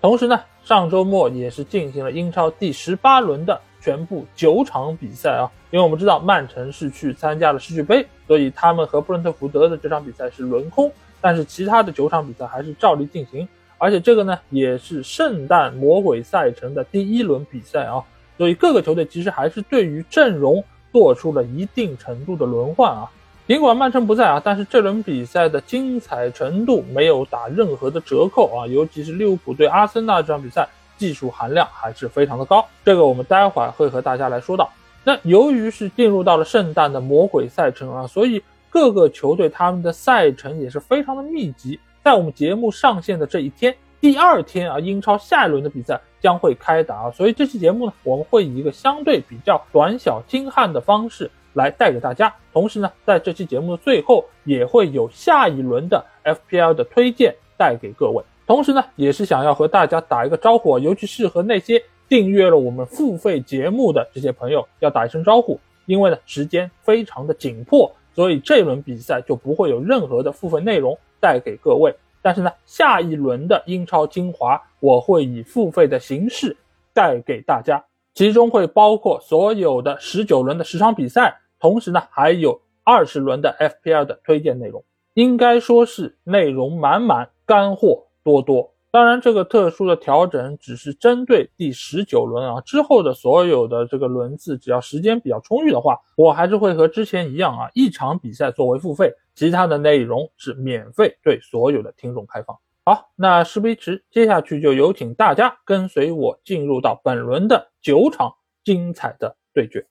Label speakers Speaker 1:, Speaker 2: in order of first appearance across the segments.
Speaker 1: 同时呢，上周末也是进行了英超第十八轮的全部九场比赛啊。因为我们知道曼城是去参加了世俱杯，所以他们和布伦特福德的这场比赛是轮空。但是其他的九场比赛还是照例进行，而且这个呢也是圣诞魔鬼赛程的第一轮比赛啊。所以各个球队其实还是对于阵容做出了一定程度的轮换啊。尽管曼城不在啊，但是这轮比赛的精彩程度没有打任何的折扣啊，尤其是利物浦对阿森纳这场比赛，技术含量还是非常的高。这个我们待会儿会和大家来说到。那由于是进入到了圣诞的魔鬼赛程啊，所以各个球队他们的赛程也是非常的密集。在我们节目上线的这一天，第二天啊，英超下一轮的比赛将会开打啊，所以这期节目呢，我们会以一个相对比较短小精悍的方式。来带给大家，同时呢，在这期节目的最后也会有下一轮的 FPL 的推荐带给各位。同时呢，也是想要和大家打一个招呼，尤其是和那些订阅了我们付费节目的这些朋友要打一声招呼。因为呢，时间非常的紧迫，所以这轮比赛就不会有任何的付费内容带给各位。但是呢，下一轮的英超精华我会以付费的形式带给大家，其中会包括所有的十九轮的十场比赛。同时呢，还有二十轮的 FPL 的推荐内容，应该说是内容满满，干货多多。当然，这个特殊的调整只是针对第十九轮啊，之后的所有的这个轮次，只要时间比较充裕的话，我还是会和之前一样啊，一场比赛作为付费，其他的内容是免费对所有的听众开放。好，那事不宜迟，接下去就有请大家跟随我进入到本轮的九场精彩的对决。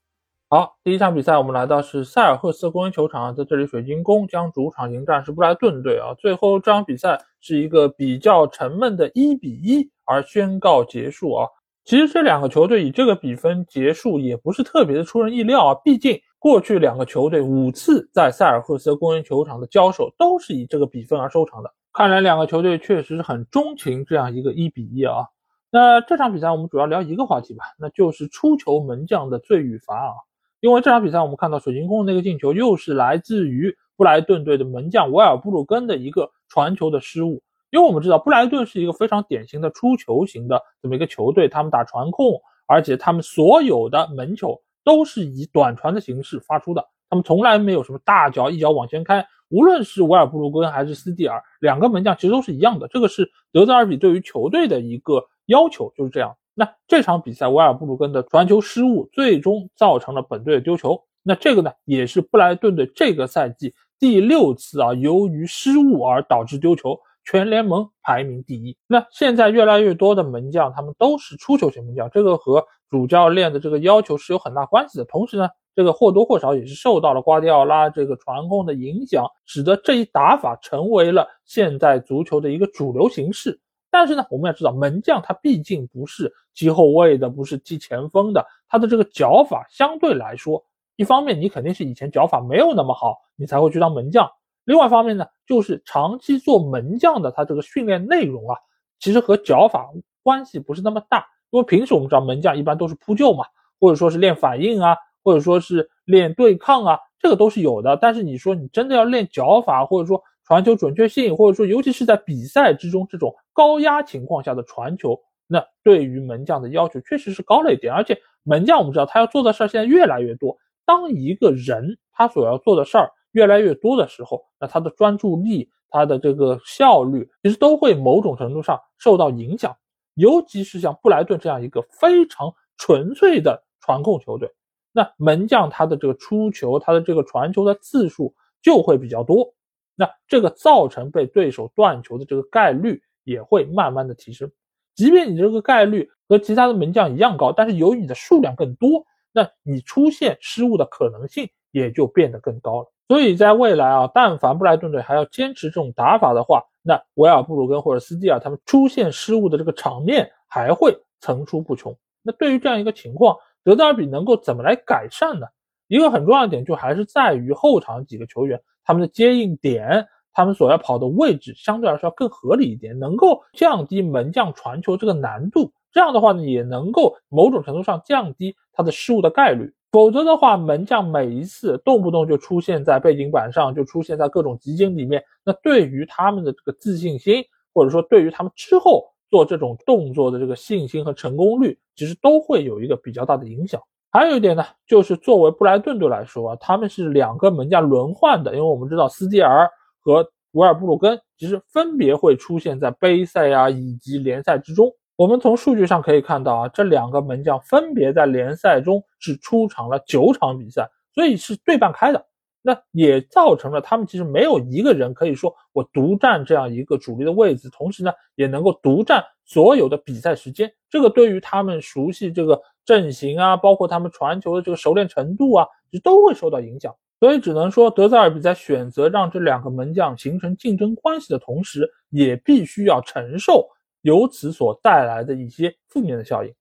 Speaker 1: 好，第一场比赛我们来到是塞尔赫斯公园球场，在这里水晶宫将主场迎战是布莱顿队啊。最后这场比赛是一个比较沉闷的一比一而宣告结束啊。其实这两个球队以这个比分结束也不是特别的出人意料啊，毕竟过去两个球队五次在塞尔赫斯公园球场的交手都是以这个比分而收场的。看来两个球队确实是很钟情这样一个一比一啊。那这场比赛我们主要聊一个话题吧，那就是出球门将的罪与罚啊。因为这场比赛，我们看到水晶宫那个进球又是来自于布莱顿队的门将维尔布鲁根的一个传球的失误。因为我们知道布莱顿是一个非常典型的出球型的这么一个球队，他们打传控，而且他们所有的门球都是以短传的形式发出的，他们从来没有什么大脚一脚往前开。无论是维尔布鲁根还是斯蒂尔，两个门将其实都是一样的。这个是德泽尔比对于球队的一个要求，就是这样。那这场比赛，维尔布鲁根的传球失误最终造成了本队的丢球。那这个呢，也是布莱顿队这个赛季第六次啊，由于失误而导致丢球，全联盟排名第一。那现在越来越多的门将，他们都是出球型门将，这个和主教练的这个要求是有很大关系的。同时呢，这个或多或少也是受到了瓜迪奥拉这个传控的影响，使得这一打法成为了现在足球的一个主流形式。但是呢，我们要知道门将他毕竟不是踢后卫的，不是踢前锋的，他的这个脚法相对来说，一方面你肯定是以前脚法没有那么好，你才会去当门将；另外一方面呢，就是长期做门将的他这个训练内容啊，其实和脚法关系不是那么大。因为平时我们知道门将一般都是扑救嘛，或者说是练反应啊，或者说是练对抗啊，这个都是有的。但是你说你真的要练脚法，或者说，传球准确性，或者说尤其是在比赛之中这种高压情况下的传球，那对于门将的要求确实是高了一点。而且门将我们知道他要做的事儿现在越来越多。当一个人他所要做的事儿越来越多的时候，那他的专注力、他的这个效率其实都会某种程度上受到影响。尤其是像布莱顿这样一个非常纯粹的传控球队，那门将他的这个出球、他的这个传球的次数就会比较多。那这个造成被对手断球的这个概率也会慢慢的提升，即便你这个概率和其他的门将一样高，但是由于你的数量更多，那你出现失误的可能性也就变得更高了。所以在未来啊，但凡布莱顿队还要坚持这种打法的话，那维尔布鲁根或者斯蒂尔他们出现失误的这个场面还会层出不穷。那对于这样一个情况，德泽尔比能够怎么来改善呢？一个很重要的点就还是在于后场几个球员他们的接应点，他们所要跑的位置相对来说要更合理一点，能够降低门将传球这个难度。这样的话呢，也能够某种程度上降低他的失误的概率。否则的话，门将每一次动不动就出现在背景板上，就出现在各种集锦里面，那对于他们的这个自信心，或者说对于他们之后做这种动作的这个信心和成功率，其实都会有一个比较大的影响。还有一点呢，就是作为布莱顿队来说啊，他们是两个门将轮换的，因为我们知道斯蒂尔和维尔布鲁根其实分别会出现在杯赛啊以及联赛之中。我们从数据上可以看到啊，这两个门将分别在联赛中是出场了九场比赛，所以是对半开的。那也造成了他们其实没有一个人可以说我独占这样一个主力的位置，同时呢也能够独占所有的比赛时间。这个对于他们熟悉这个阵型啊，包括他们传球的这个熟练程度啊，其实都会受到影响。所以只能说，德泽尔比在选择让这两个门将形成竞争关系的同时，也必须要承受。由此所带来的一些负面的效应。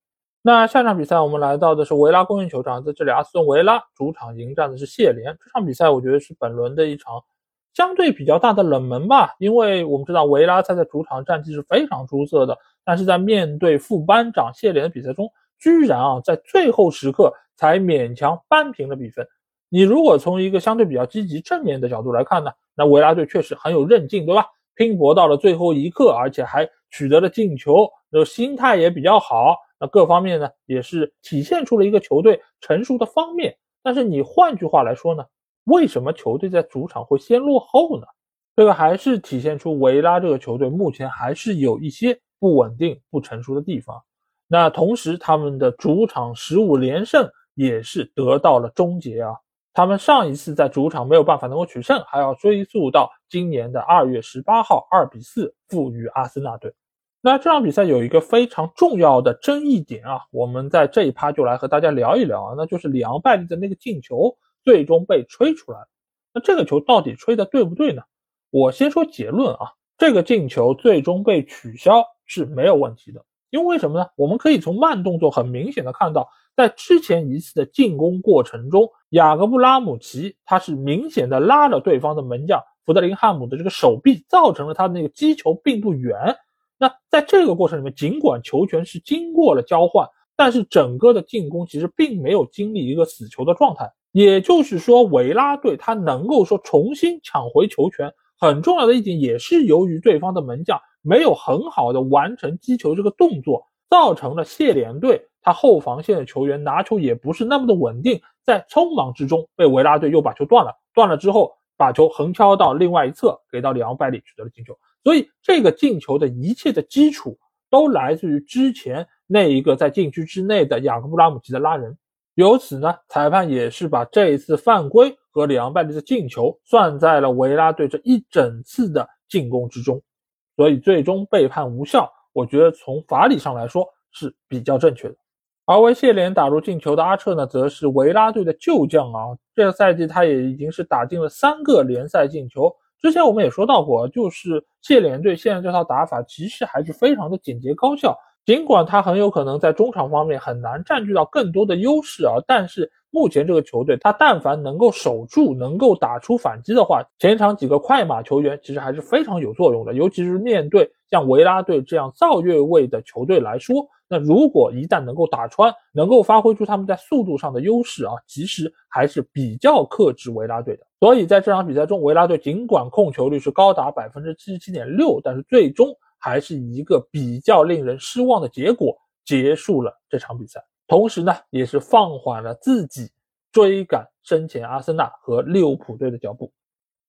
Speaker 1: 那下场比赛我们来到的是维拉公园球场，在这里阿斯顿维拉主场迎战的是谢联。这场比赛我觉得是本轮的一场相对比较大的冷门吧，因为我们知道维拉他在主场战绩是非常出色的，但是在面对副班长谢联的比赛中，居然啊在最后时刻才勉强扳平了比分。你如果从一个相对比较积极正面的角度来看呢，那维拉队确实很有韧劲，对吧？拼搏到了最后一刻，而且还。取得了进球，那心态也比较好，那各方面呢也是体现出了一个球队成熟的方面。但是你换句话来说呢，为什么球队在主场会先落后呢？这个还是体现出维拉这个球队目前还是有一些不稳定、不成熟的地方。那同时，他们的主场十五连胜也是得到了终结啊。他们上一次在主场没有办法能够取胜，还要追溯到今年的二月十八号，二比四负于阿森纳队。那这场比赛有一个非常重要的争议点啊，我们在这一趴就来和大家聊一聊啊，那就是里昂拜利的那个进球最终被吹出来。那这个球到底吹的对不对呢？我先说结论啊，这个进球最终被取消是没有问题的，因为什么呢？我们可以从慢动作很明显的看到。在之前一次的进攻过程中，雅各布拉姆齐他是明显的拉着对方的门将福德林汉姆的这个手臂，造成了他的那个击球并不远。那在这个过程里面，尽管球权是经过了交换，但是整个的进攻其实并没有经历一个死球的状态。也就是说，维拉队他能够说重新抢回球权，很重要的一点也是由于对方的门将没有很好的完成击球这个动作，造成了谢联队。他后防线的球员拿球也不是那么的稳定，在匆忙之中被维拉队又把球断了，断了之后把球横敲到另外一侧，给到里昂拜利取得了进球。所以这个进球的一切的基础都来自于之前那一个在禁区之内的雅各布拉姆齐的拉人。由此呢，裁判也是把这一次犯规和里昂拜利的进球算在了维拉队这一整次的进攻之中，所以最终被判无效。我觉得从法理上来说是比较正确的。而为谢联打入进球的阿彻呢，则是维拉队的旧将啊。这个赛季他也已经是打进了三个联赛进球。之前我们也说到过，就是谢联队现在这套打法其实还是非常的简洁高效。尽管他很有可能在中场方面很难占据到更多的优势啊，但是目前这个球队他但凡能够守住，能够打出反击的话，前场几个快马球员其实还是非常有作用的。尤其是面对像维拉队这样造越位的球队来说。那如果一旦能够打穿，能够发挥出他们在速度上的优势啊，其实还是比较克制维拉队的。所以在这场比赛中，维拉队尽管控球率是高达百分之七十七点六，但是最终还是以一个比较令人失望的结果结束了这场比赛。同时呢，也是放缓了自己追赶身前阿森纳和利物浦队的脚步。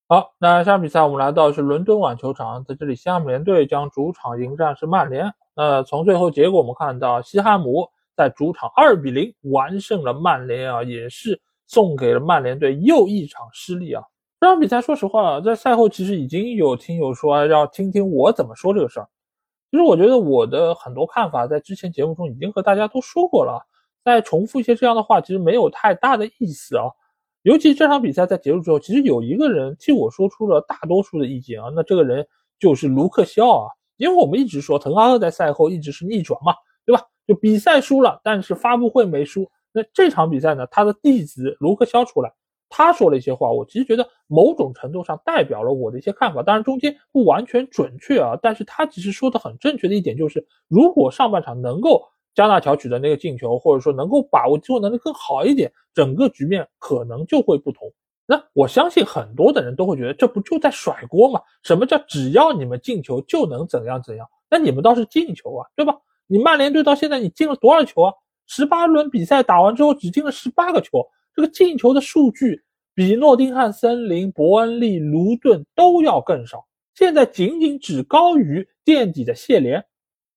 Speaker 1: 好，那下场比赛我们来到是伦敦碗球场，在这里西汉姆联队将主场迎战是曼联。呃，从最后结果我们看到，西汉姆在主场二比零完胜了曼联啊，也是送给了曼联队又一场失利啊。这场比赛，说实话，在赛后其实已经有听友说要听听我怎么说这个事儿。其实我觉得我的很多看法在之前节目中已经和大家都说过了，再重复一些这样的话，其实没有太大的意思啊。尤其这场比赛在结束之后，其实有一个人替我说出了大多数的意见啊，那这个人就是卢克肖啊。因为我们一直说滕哈赫在赛后一直是逆转嘛，对吧？就比赛输了，但是发布会没输。那这场比赛呢，他的弟子卢克肖出来，他说了一些话，我其实觉得某种程度上代表了我的一些看法，当然中间不完全准确啊。但是他其实说的很正确的一点就是，如果上半场能够加纳乔取得那个进球，或者说能够把握机会能力更好一点，整个局面可能就会不同。那我相信很多的人都会觉得，这不就在甩锅吗？什么叫只要你们进球就能怎样怎样？那你们倒是进球啊，对吧？你曼联队到现在你进了多少球啊？十八轮比赛打完之后只进了十八个球，这个进球的数据比诺丁汉森林、伯恩利、卢顿都要更少，现在仅仅只高于垫底的谢联，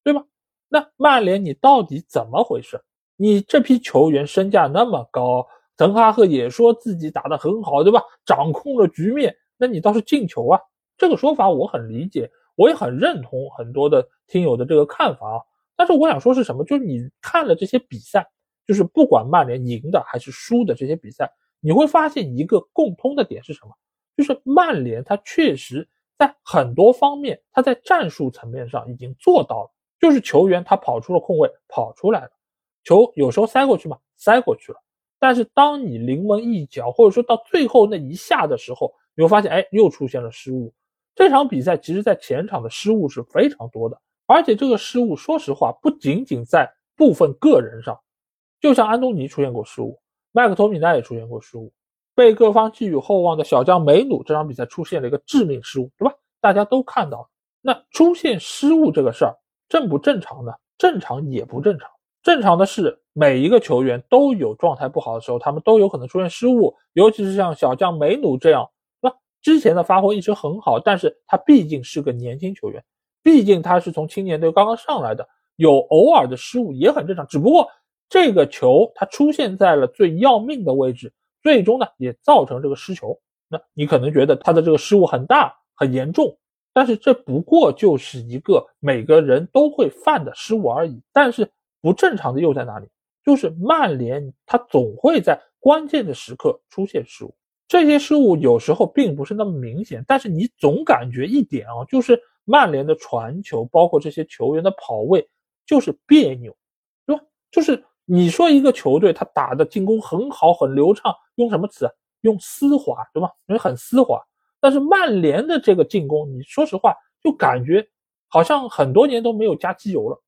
Speaker 1: 对吧？那曼联你到底怎么回事？你这批球员身价那么高？滕哈赫也说自己打得很好，对吧？掌控了局面，那你倒是进球啊！这个说法我很理解，我也很认同很多的听友的这个看法啊。但是我想说是什么？就是你看了这些比赛，就是不管曼联赢的还是输的这些比赛，你会发现一个共通的点是什么？就是曼联他确实在很多方面，他在战术层面上已经做到了，就是球员他跑出了空位，跑出来了，球有时候塞过去嘛，塞过去了。但是当你临门一脚，或者说到最后那一下的时候，你会发现，哎，又出现了失误。这场比赛其实，在前场的失误是非常多的，而且这个失误，说实话，不仅仅在部分个人上，就像安东尼出现过失误，麦克托米奈也出现过失误，被各方寄予厚望的小将梅努这场比赛出现了一个致命失误，对吧？大家都看到了。那出现失误这个事儿正不正常呢？正常也不正常。正常的是，每一个球员都有状态不好的时候，他们都有可能出现失误，尤其是像小将梅努这样，那之前的发挥一直很好，但是他毕竟是个年轻球员，毕竟他是从青年队刚刚上来的，有偶尔的失误也很正常。只不过这个球他出现在了最要命的位置，最终呢也造成这个失球。那你可能觉得他的这个失误很大很严重，但是这不过就是一个每个人都会犯的失误而已。但是。不正常的又在哪里？就是曼联，他总会在关键的时刻出现失误。这些失误有时候并不是那么明显，但是你总感觉一点啊，就是曼联的传球，包括这些球员的跑位，就是别扭，对吧？就是你说一个球队他打的进攻很好很流畅，用什么词啊？用丝滑，对吧？因为很丝滑。但是曼联的这个进攻，你说实话，就感觉好像很多年都没有加机油了。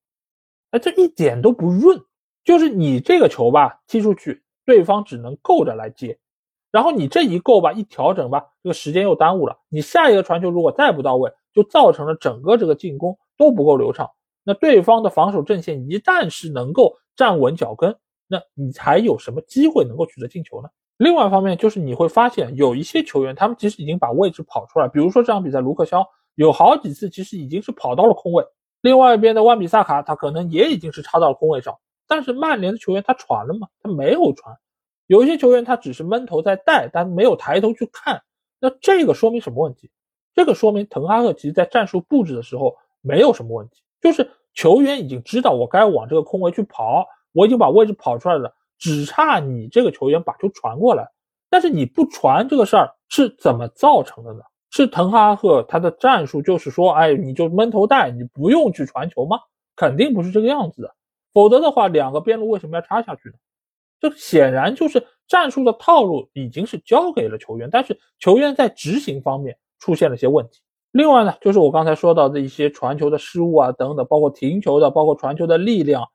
Speaker 1: 哎，这一点都不润，就是你这个球吧踢出去，对方只能够着来接，然后你这一够吧，一调整吧，这个时间又耽误了。你下一个传球如果再不到位，就造成了整个这个进攻都不够流畅。那对方的防守阵线一旦是能够站稳脚跟，那你还有什么机会能够取得进球呢？另外一方面就是你会发现有一些球员，他们其实已经把位置跑出来，比如说这场比赛卢克肖有好几次其实已经是跑到了空位。另外一边的万比萨卡，他可能也已经是插到了空位上，但是曼联的球员他传了吗？他没有传。有一些球员他只是闷头在带，但没有抬头去看。那这个说明什么问题？这个说明滕哈赫其实在战术布置的时候没有什么问题，就是球员已经知道我该往这个空位去跑，我已经把位置跑出来了，只差你这个球员把球传过来。但是你不传这个事儿是怎么造成的呢？是滕哈赫他的战术就是说，哎，你就闷头带，你不用去传球吗？肯定不是这个样子的，否则的话，两个边路为什么要插下去呢？这显然就是战术的套路已经是交给了球员，但是球员在执行方面出现了些问题。另外呢，就是我刚才说到的一些传球的失误啊，等等，包括停球的，包括传球的力量，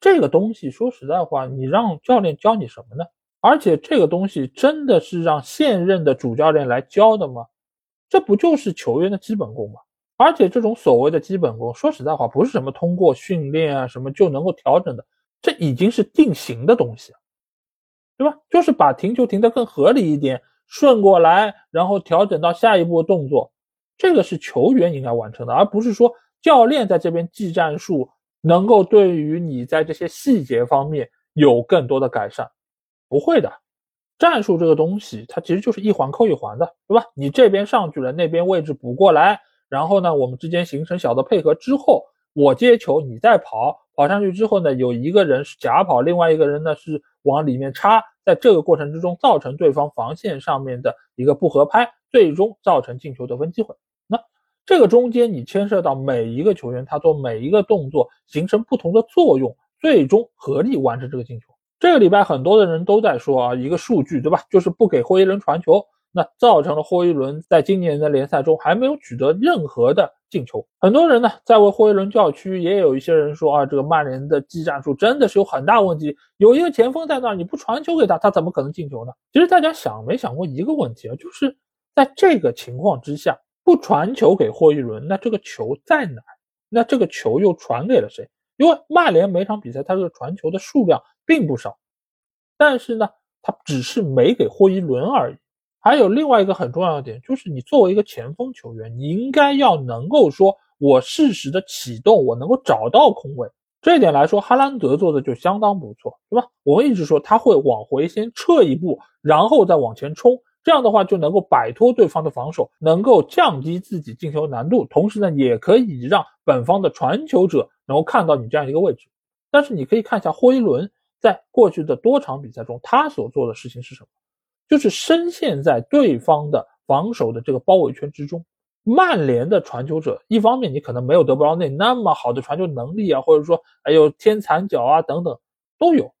Speaker 1: 这个东西说实在话，你让教练教你什么呢？而且这个东西真的是让现任的主教练来教的吗？这不就是球员的基本功吗？而且这种所谓的基本功，说实在话，不是什么通过训练啊什么就能够调整的，这已经是定型的东西，对吧？就是把停球停得更合理一点，顺过来，然后调整到下一步动作，这个是球员应该完成的，而不是说教练在这边记战术，能够对于你在这些细节方面有更多的改善，不会的。战术这个东西，它其实就是一环扣一环的，对吧？你这边上去了，那边位置补过来，然后呢，我们之间形成小的配合之后，我接球，你再跑，跑上去之后呢，有一个人是假跑，另外一个人呢是往里面插，在这个过程之中造成对方防线上面的一个不合拍，最终造成进球得分机会。那这个中间你牵涉到每一个球员他做每一个动作形成不同的作用，最终合力完成这个进球。这个礼拜很多的人都在说啊，一个数据对吧，就是不给霍伊伦传球。那造成了霍伊伦在今年的联赛中还没有取得任何的进球。很多人呢在为霍伊伦叫屈，也有一些人说啊，这个曼联的技战术真的是有很大问题。有一个前锋在那儿，你不传球给他，他怎么可能进球呢？其实大家想没想过一个问题啊，就是在这个情况之下，不传球给霍伊伦，那这个球在哪？那这个球又传给了谁？因为曼联每场比赛他这个传球的数量并不少，但是呢，他只是没给霍伊伦而已。还有另外一个很重要的点，就是你作为一个前锋球员，你应该要能够说，我适时的启动，我能够找到空位。这一点来说，哈兰德做的就相当不错，对吧？我们一直说他会往回先撤一步，然后再往前冲，这样的话就能够摆脱对方的防守，能够降低自己进球难度，同时呢，也可以让本方的传球者能够看到你这样一个位置。但是你可以看一下霍伊伦在过去的多场比赛中，他所做的事情是什么？就是深陷在对方的防守的这个包围圈之中。曼联的传球者，一方面你可能没有德布劳内那么好的传球能力啊，或者说还有天残脚啊等等都有，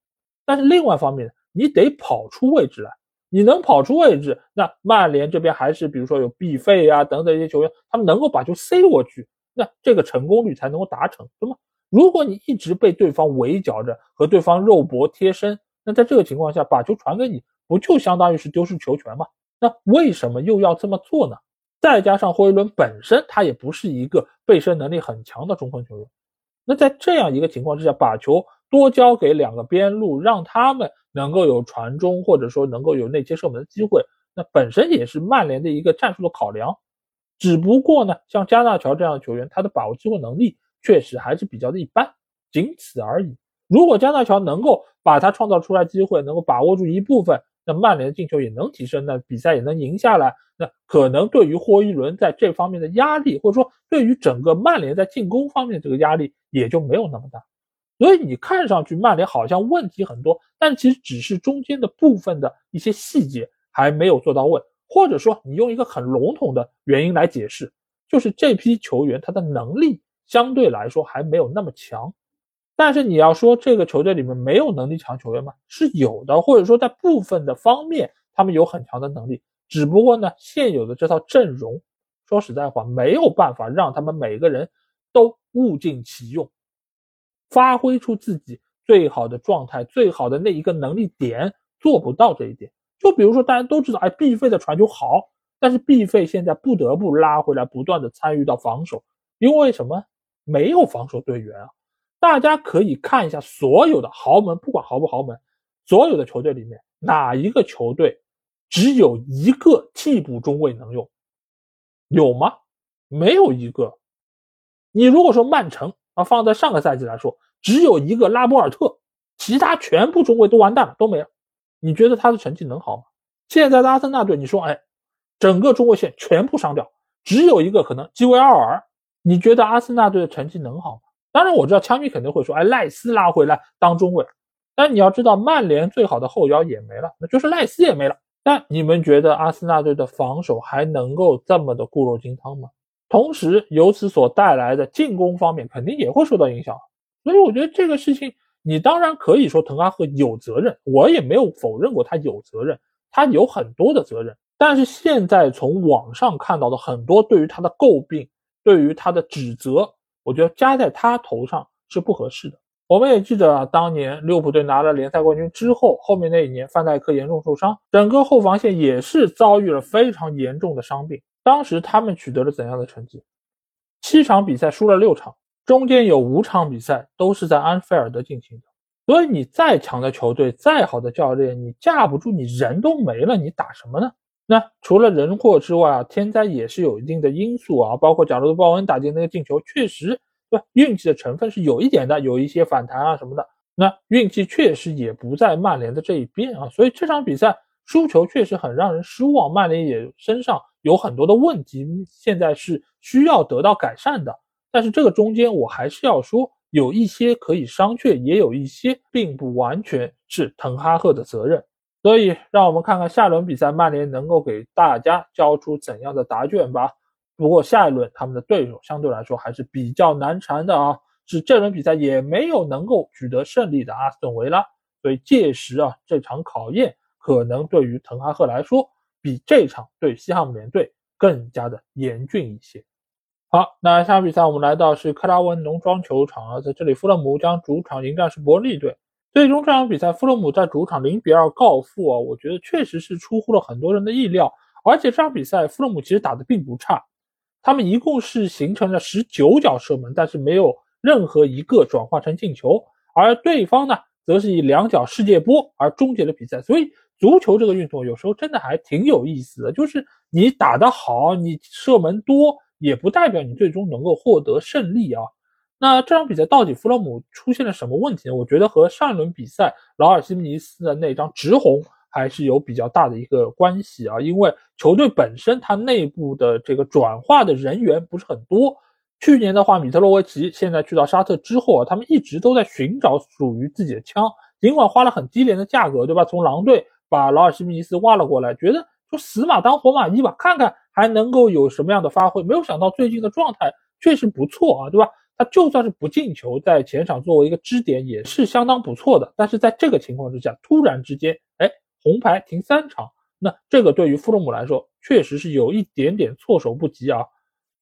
Speaker 1: 但是另外一方面，你得跑出位置来。你能跑出位置，那曼联这边还是比如说有 B 费啊等等一些球员，他们能够把球塞过去，那这个成功率才能够达成，对吗？如果你一直被对方围剿着，和对方肉搏贴身，那在这个情况下，把球传给你。不就相当于是丢失球权吗？那为什么又要这么做呢？再加上霍伊伦本身他也不是一个背身能力很强的中锋球员，那在这样一个情况之下，把球多交给两个边路，让他们能够有传中或者说能够有内切射门的机会，那本身也是曼联的一个战术的考量。只不过呢，像加纳乔这样的球员，他的把握机会能力确实还是比较的一般，仅此而已。如果加纳乔能够把他创造出来机会，能够把握住一部分。那曼联的进球也能提升，那比赛也能赢下来。那可能对于霍伊伦在这方面的压力，或者说对于整个曼联在进攻方面这个压力也就没有那么大。所以你看上去曼联好像问题很多，但其实只是中间的部分的一些细节还没有做到位，或者说你用一个很笼统的原因来解释，就是这批球员他的能力相对来说还没有那么强。但是你要说这个球队里面没有能力强球员吗？是有的，或者说在部分的方面他们有很强的能力，只不过呢，现有的这套阵容，说实在话没有办法让他们每个人都物尽其用，发挥出自己最好的状态、最好的那一个能力点，做不到这一点。就比如说大家都知道，哎，B 费的传球好，但是 B 费现在不得不拉回来，不断的参与到防守，因为什么？没有防守队员啊。大家可以看一下所有的豪门，不管豪不豪门，所有的球队里面，哪一个球队只有一个替补中卫能用？有吗？没有一个。你如果说曼城啊，放在上个赛季来说，只有一个拉波尔特，其他全部中卫都完蛋了，都没了。你觉得他的成绩能好吗？现在的阿森纳队，你说，哎，整个中卫线全部伤掉，只有一个可能基维奥尔，你觉得阿森纳队的成绩能好吗？当然我知道枪迷肯定会说，哎，赖斯拉回来当中卫，但你要知道，曼联最好的后腰也没了，那就是赖斯也没了。但你们觉得阿森纳队的防守还能够这么的固若金汤吗？同时，由此所带来的进攻方面肯定也会受到影响。所以我觉得这个事情，你当然可以说滕哈赫有责任，我也没有否认过他有责任，他有很多的责任。但是现在从网上看到的很多对于他的诟病，对于他的指责。我觉得加在他头上是不合适的。我们也记得啊，当年利物浦队拿了联赛冠军之后，后面那一年范戴克严重受伤，整个后防线也是遭遇了非常严重的伤病。当时他们取得了怎样的成绩？七场比赛输了六场，中间有五场比赛都是在安菲尔德进行的。所以你再强的球队，再好的教练，你架不住你人都没了，你打什么呢？那除了人祸之外啊，天灾也是有一定的因素啊，包括贾罗德·鲍恩打进那个进球，确实对运气的成分是有一点的，有一些反弹啊什么的。那运气确实也不在曼联的这一边啊，所以这场比赛输球确实很让人失望。曼联也身上有很多的问题，现在是需要得到改善的。但是这个中间我还是要说，有一些可以商榷，也有一些并不完全是滕哈赫的责任。所以，让我们看看下轮比赛曼联能够给大家交出怎样的答卷吧。不过下一轮他们的对手相对来说还是比较难缠的啊，是这轮比赛也没有能够取得胜利的阿斯顿维拉。所以届时啊，这场考验可能对于滕哈赫来说，比这场对西汉姆联队更加的严峻一些。好，那下场比赛我们来到是克拉文农庄球场啊，在这里富勒姆将主场迎战是伯利队。最终这场比赛，富勒姆在主场零比二告负啊，我觉得确实是出乎了很多人的意料。而且这场比赛，富勒姆其实打得并不差，他们一共是形成了十九脚射门，但是没有任何一个转化成进球。而对方呢，则是以两脚世界波而终结了比赛。所以，足球这个运动有时候真的还挺有意思的，就是你打得好，你射门多，也不代表你最终能够获得胜利啊。那这场比赛到底弗洛姆出现了什么问题呢？我觉得和上一轮比赛劳尔·西尼斯的那张直红还是有比较大的一个关系啊。因为球队本身它内部的这个转化的人员不是很多。去年的话，米特洛维奇现在去到沙特之后啊，他们一直都在寻找属于自己的枪，尽管花了很低廉的价格，对吧？从狼队把劳尔·西尼斯挖了过来，觉得说死马当活马医吧，看看还能够有什么样的发挥。没有想到最近的状态确实不错啊，对吧？他就算是不进球，在前场作为一个支点也是相当不错的。但是在这个情况之下，突然之间，哎，红牌停三场，那这个对于富勒姆来说确实是有一点点措手不及啊。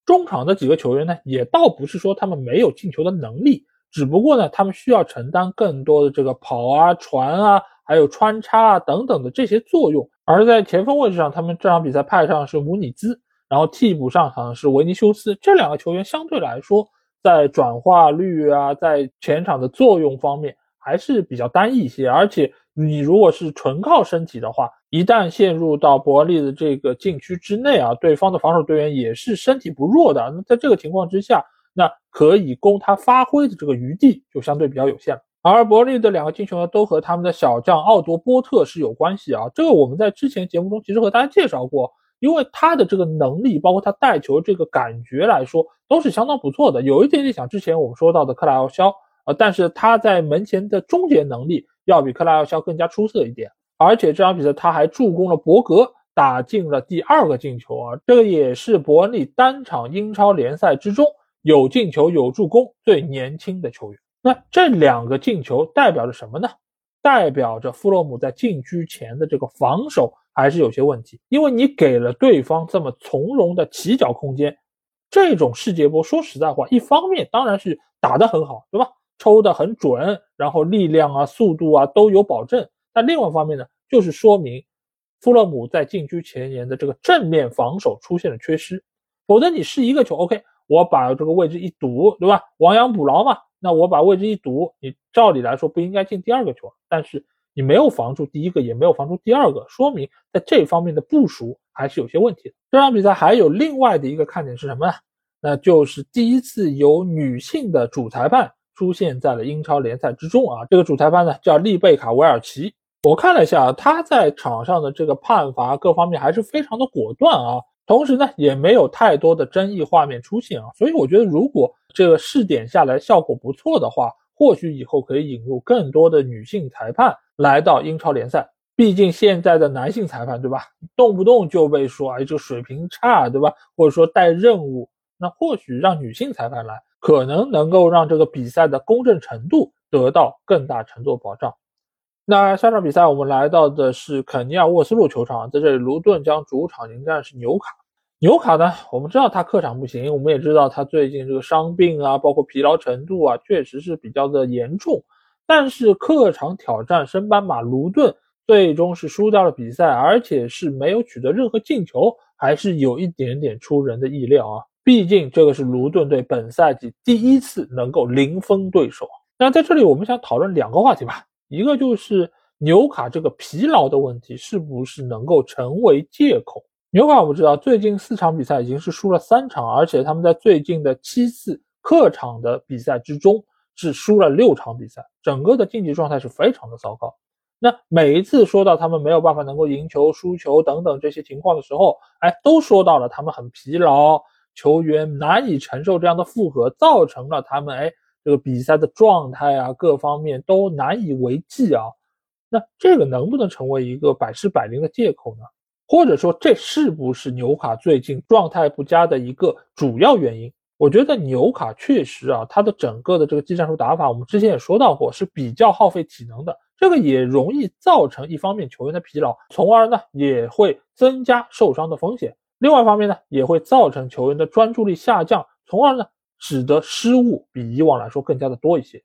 Speaker 1: 中场的几个球员呢，也倒不是说他们没有进球的能力，只不过呢，他们需要承担更多的这个跑啊、传啊，还有穿插啊等等的这些作用。而在前锋位置上，他们这场比赛派上是姆尼兹，然后替补上场是维尼修斯，这两个球员相对来说。在转化率啊，在前场的作用方面还是比较单一些，而且你如果是纯靠身体的话，一旦陷入到伯利的这个禁区之内啊，对方的防守队员也是身体不弱的。那在这个情况之下，那可以供他发挥的这个余地就相对比较有限了。而伯利的两个进球呢，都和他们的小将奥多波特是有关系啊。这个我们在之前节目中其实和大家介绍过。因为他的这个能力，包括他带球这个感觉来说，都是相当不错的。有一点点像之前我们说到的克莱奥肖，呃，但是他在门前的终结能力要比克莱奥肖更加出色一点。而且这场比赛他还助攻了博格，打进了第二个进球啊！这个也是伯恩利单场英超联赛之中有进球有助攻最年轻的球员。那这两个进球代表着什么呢？代表着弗洛姆在禁区前的这个防守。还是有些问题，因为你给了对方这么从容的起脚空间，这种世界波，说实在话，一方面当然是打得很好，对吧？抽得很准，然后力量啊、速度啊都有保证。但另外一方面呢，就是说明富勒姆在禁区前沿的这个正面防守出现了缺失。否则你是一个球，OK，我把这个位置一堵，对吧？亡羊补牢嘛，那我把位置一堵，你照理来说不应该进第二个球，但是。你没有防住第一个，也没有防住第二个，说明在这方面的部署还是有些问题的。这场比赛还有另外的一个看点是什么呢？那就是第一次有女性的主裁判出现在了英超联赛之中啊。这个主裁判呢叫丽贝卡·维尔奇。我看了一下，他在场上的这个判罚各方面还是非常的果断啊，同时呢也没有太多的争议画面出现啊。所以我觉得，如果这个试点下来效果不错的话，或许以后可以引入更多的女性裁判。来到英超联赛，毕竟现在的男性裁判，对吧？动不动就被说，哎，这水平差，对吧？或者说带任务，那或许让女性裁判来，可能能够让这个比赛的公正程度得到更大程度保障。那下场比赛我们来到的是肯尼亚沃斯路球场，在这里，卢顿将主场迎战是纽卡。纽卡呢，我们知道他客场不行，我们也知道他最近这个伤病啊，包括疲劳程度啊，确实是比较的严重。但是客场挑战升班马卢顿，最终是输掉了比赛，而且是没有取得任何进球，还是有一点点出人的意料啊！毕竟这个是卢顿队本赛季第一次能够零封对手。那在这里我们想讨论两个话题吧，一个就是纽卡这个疲劳的问题是不是能够成为借口？纽卡我们知道最近四场比赛已经是输了三场，而且他们在最近的七次客场的比赛之中。只输了六场比赛，整个的竞技状态是非常的糟糕。那每一次说到他们没有办法能够赢球、输球等等这些情况的时候，哎，都说到了他们很疲劳，球员难以承受这样的负荷，造成了他们哎这个比赛的状态啊各方面都难以为继啊。那这个能不能成为一个百试百灵的借口呢？或者说，这是不是纽卡最近状态不佳的一个主要原因？我觉得纽卡确实啊，它的整个的这个技战术打法，我们之前也说到过，是比较耗费体能的。这个也容易造成一方面球员的疲劳，从而呢也会增加受伤的风险。另外一方面呢，也会造成球员的专注力下降，从而呢使得失误比以往来说更加的多一些。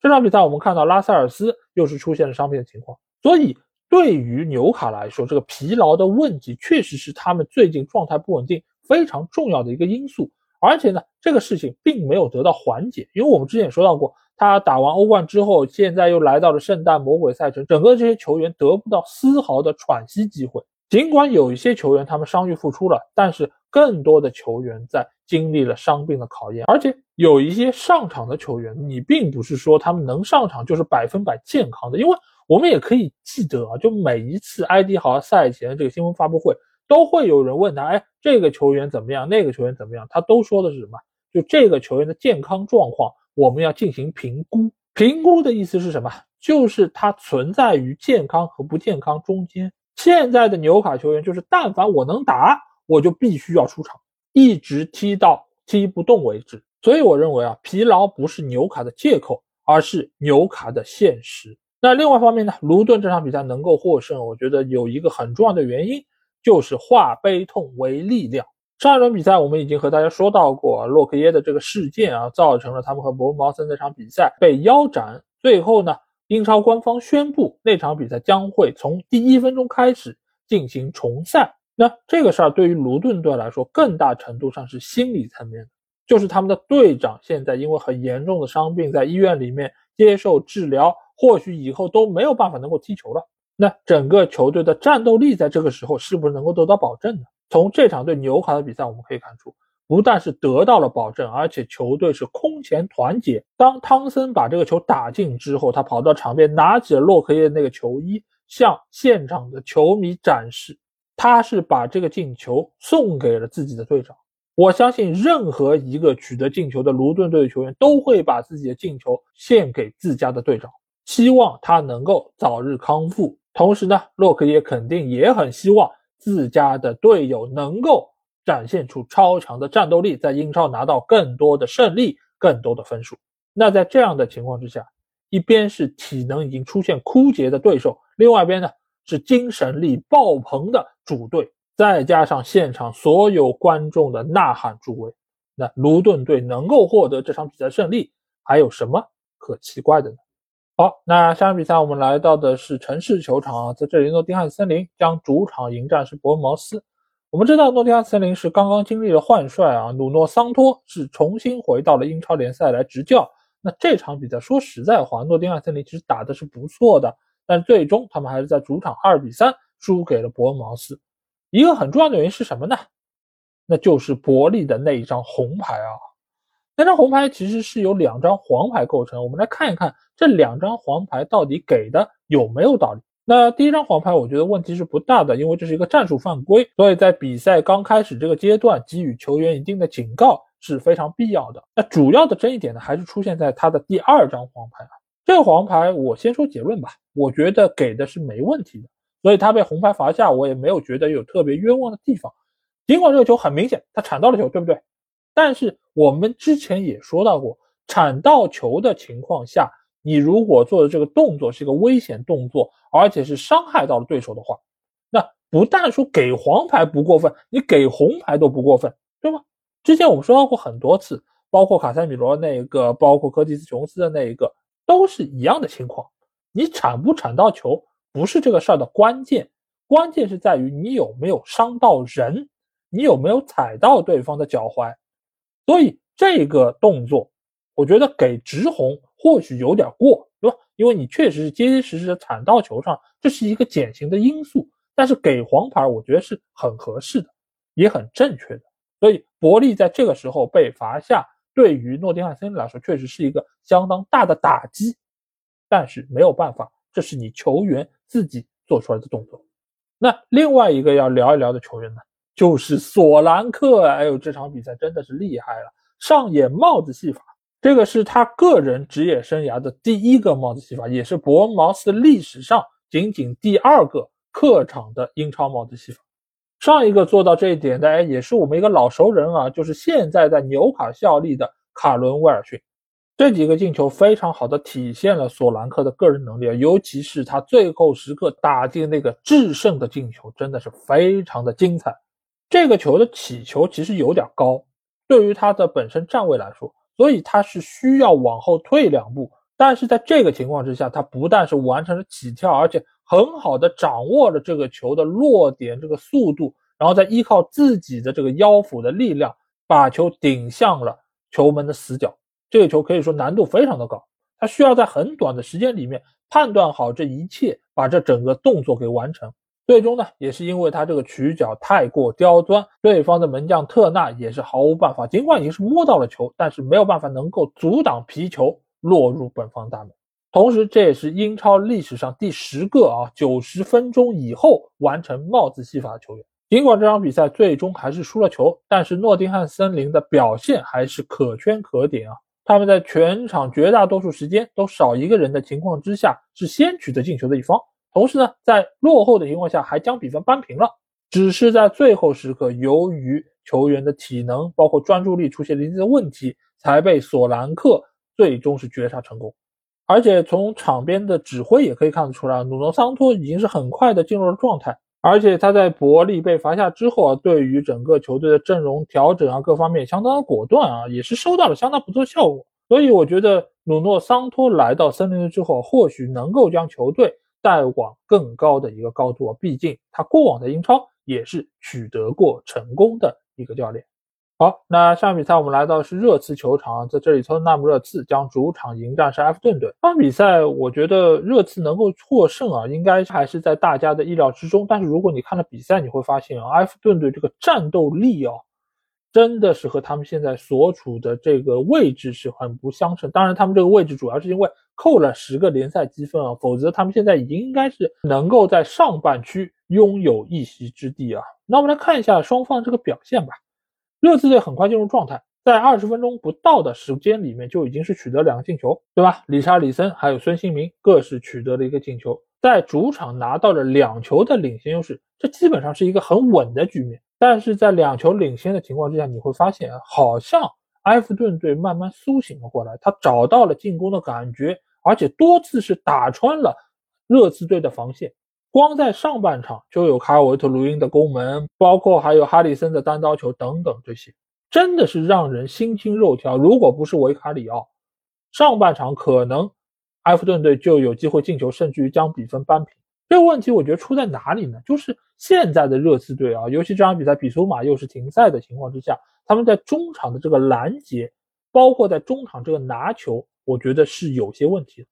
Speaker 1: 这场比赛我们看到拉塞尔斯又是出现了伤病的情况，所以对于纽卡来说，这个疲劳的问题确实是他们最近状态不稳定非常重要的一个因素。而且呢，这个事情并没有得到缓解，因为我们之前也说到过，他打完欧冠之后，现在又来到了圣诞魔鬼赛程，整个这些球员得不到丝毫的喘息机会。尽管有一些球员他们伤愈复出了，但是更多的球员在经历了伤病的考验，而且有一些上场的球员，你并不是说他们能上场就是百分百健康的，因为我们也可以记得啊，就每一次埃迪豪赛前这个新闻发布会。都会有人问他，哎，这个球员怎么样？那个球员怎么样？他都说的是什么？就这个球员的健康状况，我们要进行评估。评估的意思是什么？就是他存在于健康和不健康中间。现在的纽卡球员就是，但凡我能打，我就必须要出场，一直踢到踢不动为止。所以我认为啊，疲劳不是纽卡的借口，而是纽卡的现实。那另外一方面呢，卢顿这场比赛能够获胜，我觉得有一个很重要的原因。就是化悲痛为力量。上一轮比赛我们已经和大家说到过，洛克耶的这个事件啊，造成了他们和伯恩茅斯那场比赛被腰斩。最后呢，英超官方宣布那场比赛将会从第一分钟开始进行重赛。那这个事儿对于卢顿队来说，更大程度上是心理层面的，就是他们的队长现在因为很严重的伤病在医院里面接受治疗，或许以后都没有办法能够踢球了。那整个球队的战斗力在这个时候是不是能够得到保证呢？从这场对纽卡的比赛我们可以看出，不但是得到了保证，而且球队是空前团结。当汤森把这个球打进之后，他跑到场边拿起了洛克耶那个球衣，向现场的球迷展示，他是把这个进球送给了自己的队长。我相信任何一个取得进球的卢顿队的球员都会把自己的进球献给自家的队长，希望他能够早日康复。同时呢，洛克也肯定也很希望自家的队友能够展现出超强的战斗力，在英超拿到更多的胜利、更多的分数。那在这样的情况之下，一边是体能已经出现枯竭的对手，另外一边呢是精神力爆棚的主队，再加上现场所有观众的呐喊助威，那卢顿队能够获得这场比赛胜利，还有什么可奇怪的呢？好，那下场比赛我们来到的是城市球场啊，在这里诺丁汉森林将主场迎战是伯恩茅斯。我们知道诺丁汉森林是刚刚经历了换帅啊，努诺桑托是重新回到了英超联赛来执教。那这场比赛说实在话，诺丁汉森林其实打的是不错的，但最终他们还是在主场二比三输给了伯恩茅斯。一个很重要的原因是什么呢？那就是伯利的那一张红牌啊。那张红牌其实是由两张黄牌构成，我们来看一看这两张黄牌到底给的有没有道理。那第一张黄牌，我觉得问题是不大的，因为这是一个战术犯规，所以在比赛刚开始这个阶段给予球员一定的警告是非常必要的。那主要的争议点呢，还是出现在他的第二张黄牌啊。这个黄牌我先说结论吧，我觉得给的是没问题的，所以他被红牌罚下，我也没有觉得有特别冤枉的地方。尽管这个球很明显他铲到了球，对不对？但是我们之前也说到过，铲到球的情况下，你如果做的这个动作是一个危险动作，而且是伤害到了对手的话，那不但说给黄牌不过分，你给红牌都不过分，对吗？之前我们说到过很多次，包括卡塞米罗那一个，包括科蒂斯琼斯的那一个，都是一样的情况。你铲不铲到球不是这个事儿的关键，关键是在于你有没有伤到人，你有没有踩到对方的脚踝。所以这个动作，我觉得给直红或许有点过，对吧？因为你确实是结结实实的铲到球上，这是一个减刑的因素。但是给黄牌，我觉得是很合适的，也很正确的。所以伯利在这个时候被罚下，对于诺丁汉森林来说，确实是一个相当大的打击。但是没有办法，这是你球员自己做出来的动作。那另外一个要聊一聊的球员呢？就是索兰克，哎呦，这场比赛真的是厉害了，上演帽子戏法。这个是他个人职业生涯的第一个帽子戏法，也是伯恩茅斯历史上仅仅第二个客场的英超帽子戏法。上一个做到这一点的，哎，也是我们一个老熟人啊，就是现在在纽卡效力的卡伦威尔逊。这几个进球非常好的体现了索兰克的个人能力啊，尤其是他最后时刻打进那个制胜的进球，真的是非常的精彩。这个球的起球其实有点高，对于他的本身站位来说。所以他是需要往后退两步，但是在这个情况之下，他不但是完成了起跳，而且很好的掌握了这个球的落点这个速度，然后再依靠自己的这个腰腹的力量，把球顶向了球门的死角。这个球可以说难度非常的高，他需要在很短的时间里面判断好这一切，把这整个动作给完成。最终呢，也是因为他这个曲角太过刁钻，对方的门将特纳也是毫无办法。尽管已经是摸到了球，但是没有办法能够阻挡皮球落入本方大门。同时，这也是英超历史上第十个啊九十分钟以后完成帽子戏法的球员。尽管这场比赛最终还是输了球，但是诺丁汉森林的表现还是可圈可点啊！他们在全场绝大多数时间都少一个人的情况之下，是先取得进球的一方。同时呢，在落后的情况下还将比分扳平了，只是在最后时刻，由于球员的体能包括专注力出现了一定的问题，才被索兰克最终是绝杀成功。而且从场边的指挥也可以看得出来，努诺桑托已经是很快的进入了状态，而且他在伯利被罚下之后啊，对于整个球队的阵容调整啊各方面相当的果断啊，也是收到了相当不错的效果。所以我觉得努诺桑托来到森林队之后，或许能够将球队。带往更高的一个高度，毕竟他过往的英超也是取得过成功的一个教练。好，那下场比赛我们来到是热刺球场，在这里，托特纳姆热刺将主场迎战是埃弗顿队。这场比赛我觉得热刺能够获胜啊，应该还是在大家的意料之中。但是如果你看了比赛，你会发现啊，埃弗顿队这个战斗力啊。真的是和他们现在所处的这个位置是很不相称。当然，他们这个位置主要是因为扣了十个联赛积分啊，否则他们现在已经应该是能够在上半区拥有一席之地啊。那我们来看一下双方这个表现吧。热刺队很快进入状态，在二十分钟不到的时间里面就已经是取得两个进球，对吧？理查里森还有孙兴民各是取得了一个进球，在主场拿到了两球的领先优势，这基本上是一个很稳的局面。但是在两球领先的情况之下，你会发现好像埃弗顿队慢慢苏醒了过来，他找到了进攻的感觉，而且多次是打穿了热刺队的防线。光在上半场就有卡尔维特卢因的攻门，包括还有哈里森的单刀球等等，这些真的是让人心惊肉跳。如果不是维卡里奥，上半场可能埃弗顿队就有机会进球，甚至于将比分扳平。这个问题我觉得出在哪里呢？就是现在的热刺队啊，尤其这场比赛比苏马又是停赛的情况之下，他们在中场的这个拦截，包括在中场这个拿球，我觉得是有些问题的。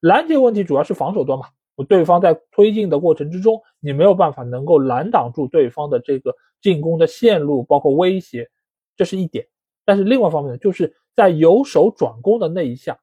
Speaker 1: 拦截问题主要是防守端嘛，我对方在推进的过程之中，你没有办法能够拦挡住对方的这个进攻的线路，包括威胁，这是一点。但是另外一方面呢，就是在由守转攻的那一下，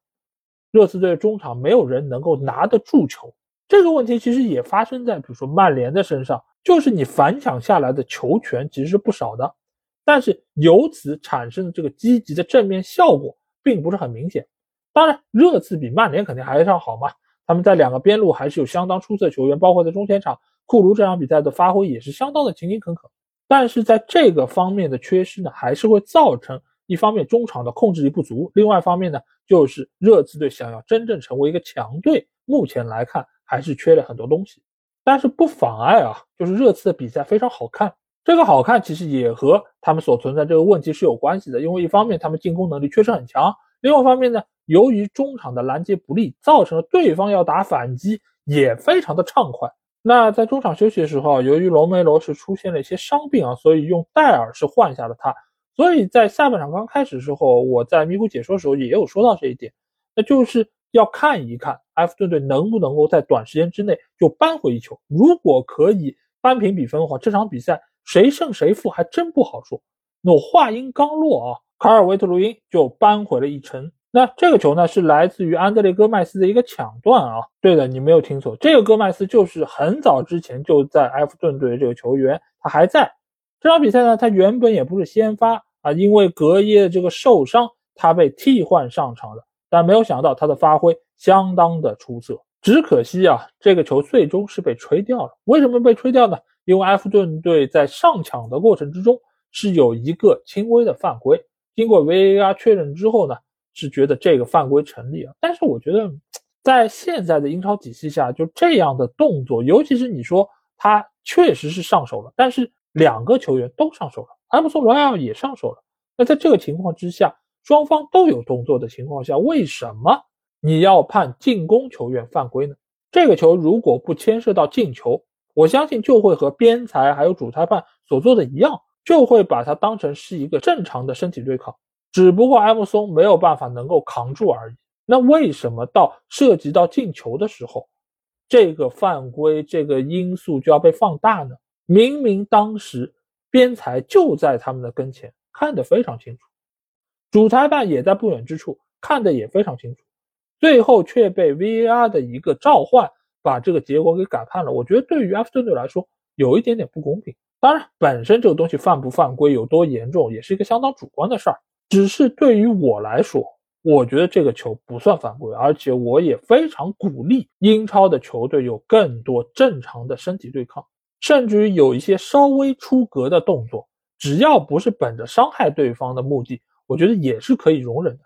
Speaker 1: 热刺队中场没有人能够拿得住球。这个问题其实也发生在比如说曼联的身上，就是你反抢下来的球权其实是不少的，但是由此产生的这个积极的正面效果并不是很明显。当然，热刺比曼联肯定还是要好嘛，他们在两个边路还是有相当出色球员，包括在中前场，库卢这场比赛的发挥也是相当的勤勤恳恳。但是在这个方面的缺失呢，还是会造成一方面中场的控制力不足，另外一方面呢，就是热刺队想要真正成为一个强队，目前来看。还是缺了很多东西，但是不妨碍啊，就是热刺的比赛非常好看。这个好看其实也和他们所存在这个问题是有关系的，因为一方面他们进攻能力确实很强，另外一方面呢，由于中场的拦截不利，造成了对方要打反击也非常的畅快。那在中场休息的时候，由于罗梅罗是出现了一些伤病啊，所以用戴尔是换下了他。所以在下半场刚开始的时候，我在咪咕解说的时候也有说到这一点，那就是要看一看。埃弗顿队能不能够在短时间之内就扳回一球？如果可以扳平比分的话，这场比赛谁胜谁负还真不好说。那我话音刚落啊，卡尔维特卢因就扳回了一城。那这个球呢，是来自于安德烈戈麦斯的一个抢断啊。对的，你没有听错，这个戈麦斯就是很早之前就在埃弗顿队的这个球员，他还在这场比赛呢。他原本也不是先发啊，因为格耶的这个受伤，他被替换上场的，但没有想到他的发挥相当的出色。只可惜啊，这个球最终是被吹掉了。为什么被吹掉呢？因为埃弗顿队在上抢的过程之中是有一个轻微的犯规，经过 VAR 确认之后呢，是觉得这个犯规成立啊。但是我觉得，在现在的英超体系下，就这样的动作，尤其是你说他确实是上手了，但是两个球员都上手了，埃姆松罗亚也上手了。那在这个情况之下，双方都有动作的情况下，为什么你要判进攻球员犯规呢？这个球如果不牵涉到进球，我相信就会和边裁还有主裁判所做的一样，就会把它当成是一个正常的身体对抗，只不过埃姆松没有办法能够扛住而已。那为什么到涉及到进球的时候，这个犯规这个因素就要被放大呢？明明当时边裁就在他们的跟前。看得非常清楚，主裁判也在不远之处看得也非常清楚，最后却被 VAR 的一个召唤把这个结果给改判了。我觉得对于埃弗顿队来说有一点点不公平。当然，本身这个东西犯不犯规有多严重也是一个相当主观的事儿。只是对于我来说，我觉得这个球不算犯规，而且我也非常鼓励英超的球队有更多正常的身体对抗，甚至于有一些稍微出格的动作。只要不是本着伤害对方的目的，我觉得也是可以容忍的。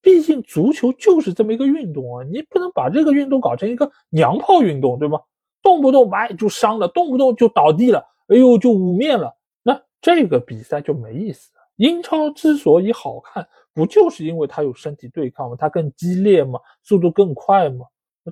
Speaker 1: 毕竟足球就是这么一个运动啊，你不能把这个运动搞成一个娘炮运动，对吗？动不动哎就伤了，动不动就倒地了，哎呦就污面了，那这个比赛就没意思。英超之所以好看，不就是因为它有身体对抗吗？它更激烈吗？速度更快吗？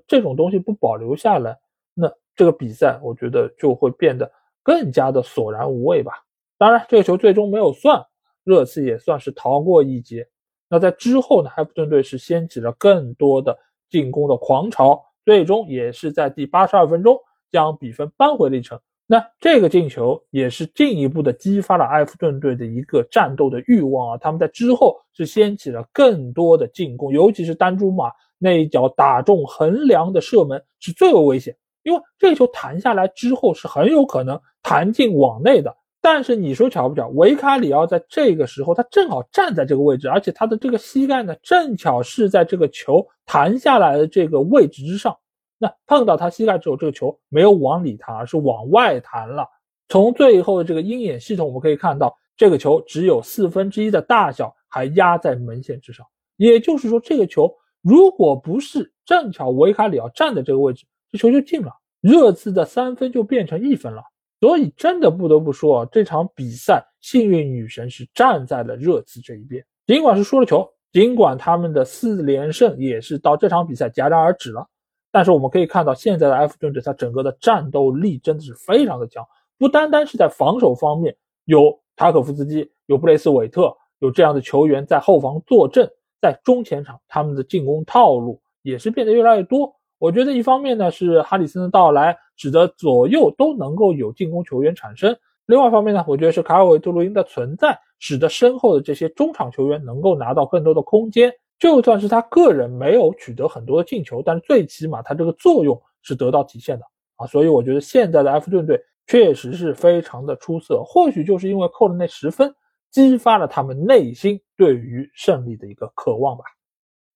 Speaker 1: 这种东西不保留下来，那这个比赛我觉得就会变得更加的索然无味吧。当然，这个球最终没有算，热刺也算是逃过一劫。那在之后呢？埃弗顿队是掀起了更多的进攻的狂潮，最终也是在第八十二分钟将比分扳回了一城。那这个进球也是进一步的激发了埃弗顿队的一个战斗的欲望啊！他们在之后是掀起了更多的进攻，尤其是丹朱马那一脚打中横梁的射门是最为危险，因为这球弹下来之后是很有可能弹进网内的。但是你说巧不巧，维卡里奥在这个时候他正好站在这个位置，而且他的这个膝盖呢，正巧是在这个球弹下来的这个位置之上。那碰到他膝盖之后，这个球没有往里弹，而是往外弹了。从最后的这个鹰眼系统，我们可以看到，这个球只有四分之一的大小，还压在门线之上。也就是说，这个球如果不是正巧维卡里奥站在这个位置，这球就进了，热刺的三分就变成一分了。所以，真的不得不说，这场比赛幸运女神是站在了热刺这一边。尽管是输了球，尽管他们的四连胜也是到这场比赛戛然而止了，但是我们可以看到，现在的埃弗顿队他整个的战斗力真的是非常的强。不单单是在防守方面，有塔可夫斯基，有布雷斯韦特，有这样的球员在后防坐镇，在中前场，他们的进攻套路也是变得越来越多。我觉得一方面呢是哈里森的到来，使得左右都能够有进攻球员产生；另外一方面呢，我觉得是卡尔维特鲁因的存在，使得身后的这些中场球员能够拿到更多的空间。就算是他个人没有取得很多的进球，但是最起码他这个作用是得到体现的啊！所以我觉得现在的埃弗顿队确实是非常的出色。或许就是因为扣了那十分，激发了他们内心对于胜利的一个渴望吧。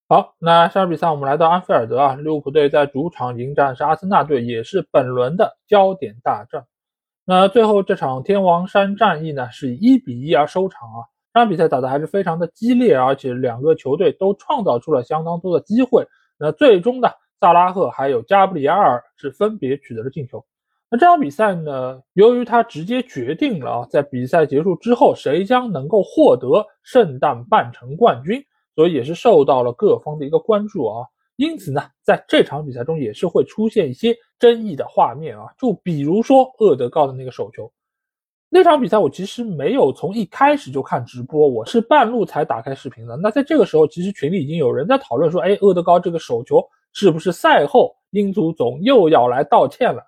Speaker 1: 好，那下场比赛我们来到安菲尔德啊，利物浦队在主场迎战是阿森纳队，也是本轮的焦点大战。那最后这场天王山战役呢，是以一比一而收场啊。这场比赛打的还是非常的激烈，而且两个球队都创造出了相当多的机会。那最终呢，萨拉赫还有加布里埃尔是分别取得了进球。那这场比赛呢，由于它直接决定了啊，在比赛结束之后谁将能够获得圣诞半程冠军。所以也是受到了各方的一个关注啊，因此呢，在这场比赛中也是会出现一些争议的画面啊，就比如说厄德高的那个手球，那场比赛我其实没有从一开始就看直播，我是半路才打开视频的。那在这个时候，其实群里已经有人在讨论说，哎，厄德高这个手球是不是赛后英足总又要来道歉了？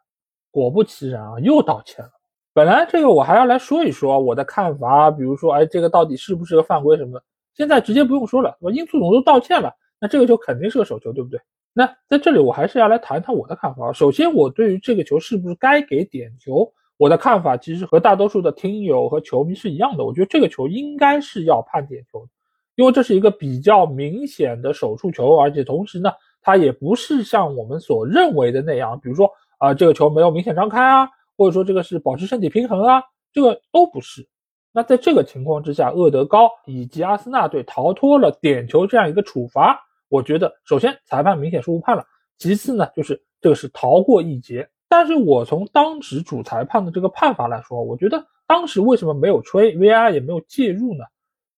Speaker 1: 果不其然啊，又道歉了。本来这个我还要来说一说我的看法，比如说，哎，这个到底是不是个犯规什么的？现在直接不用说了，我英足总都道歉了，那这个球肯定是个手球，对不对？那在这里我还是要来谈谈我的看法。首先，我对于这个球是不是该给点球，我的看法其实和大多数的听友和球迷是一样的。我觉得这个球应该是要判点球的，因为这是一个比较明显的手触球，而且同时呢，它也不是像我们所认为的那样，比如说啊，这个球没有明显张开啊，或者说这个是保持身体平衡啊，这个都不是。那在这个情况之下，厄德高以及阿森纳队逃脱了点球这样一个处罚，我觉得首先裁判明显是误判了，其次呢就是这个是逃过一劫。但是我从当时主裁判的这个判罚来说，我觉得当时为什么没有吹 VAR 也没有介入呢？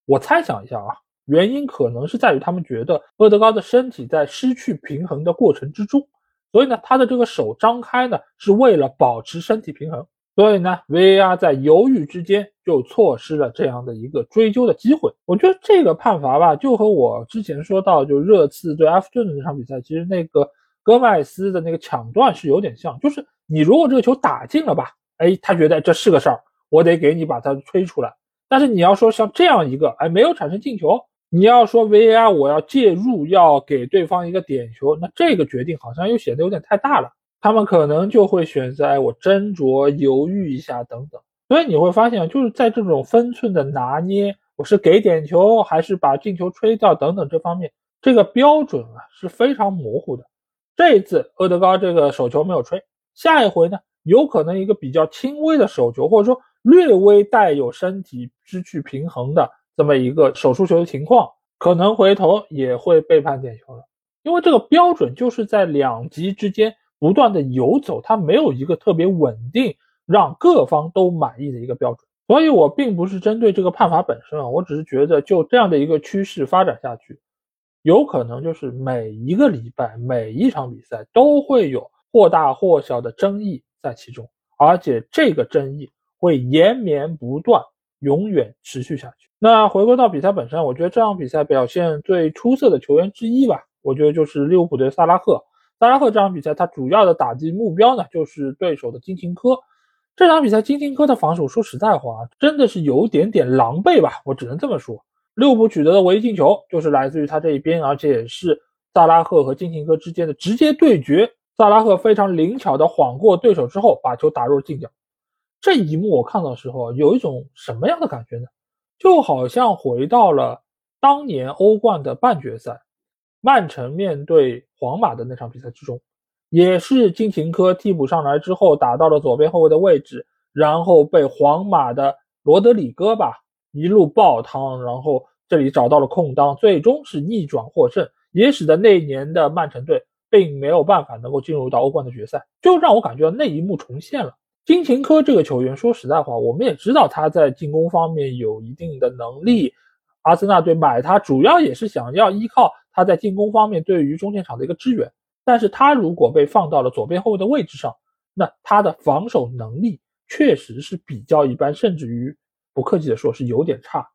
Speaker 1: 我猜想一下啊，原因可能是在于他们觉得厄德高的身体在失去平衡的过程之中，所以呢，他的这个手张开呢是为了保持身体平衡，所以呢，VAR 在犹豫之间就错失了这样的一个追究的机会。我觉得这个判罚吧，就和我之前说到就热刺对埃弗顿的那场比赛，其实那个。戈麦斯的那个抢断是有点像，就是你如果这个球打进了吧，哎，他觉得这是个事儿，我得给你把它吹出来。但是你要说像这样一个，哎，没有产生进球，你要说 VAR 我要介入，要给对方一个点球，那这个决定好像又显得有点太大了。他们可能就会选择，哎，我斟酌犹豫一下等等。所以你会发现，就是在这种分寸的拿捏，我是给点球还是把进球吹掉等等这方面，这个标准啊是非常模糊的。这一次，厄德高这个手球没有吹，下一回呢，有可能一个比较轻微的手球，或者说略微带有身体失去平衡的这么一个手触球的情况，可能回头也会被判点球了。因为这个标准就是在两极之间不断的游走，它没有一个特别稳定让各方都满意的一个标准。所以我并不是针对这个判罚本身啊，我只是觉得就这样的一个趋势发展下去。有可能就是每一个礼拜、每一场比赛都会有或大或小的争议在其中，而且这个争议会延绵不断，永远持续下去。那回归到比赛本身，我觉得这场比赛表现最出色的球员之一吧，我觉得就是利物浦队萨拉赫。萨拉赫这场比赛他主要的打击目标呢，就是对手的金琴科。这场比赛金琴科的防守，说实在话，真的是有点点狼狈吧，我只能这么说。利物浦取得的唯一进球就是来自于他这一边，而且也是萨拉赫和金琴科之间的直接对决。萨拉赫非常灵巧的晃过对手之后，把球打入了近角。这一幕我看到的时候，有一种什么样的感觉呢？就好像回到了当年欧冠的半决赛，曼城面对皇马的那场比赛之中，也是金琴科替补上来之后打到了左边后卫的位置，然后被皇马的罗德里戈吧。一路爆汤，然后这里找到了空当，最终是逆转获胜，也使得那一年的曼城队并没有办法能够进入到欧冠的决赛，就让我感觉到那一幕重现了。金琴科这个球员，说实在话，我们也知道他在进攻方面有一定的能力，阿森纳队买他主要也是想要依靠他在进攻方面对于中前场的一个支援，但是他如果被放到了左边后卫的位置上，那他的防守能力确实是比较一般，甚至于。不客气的说，是有点差，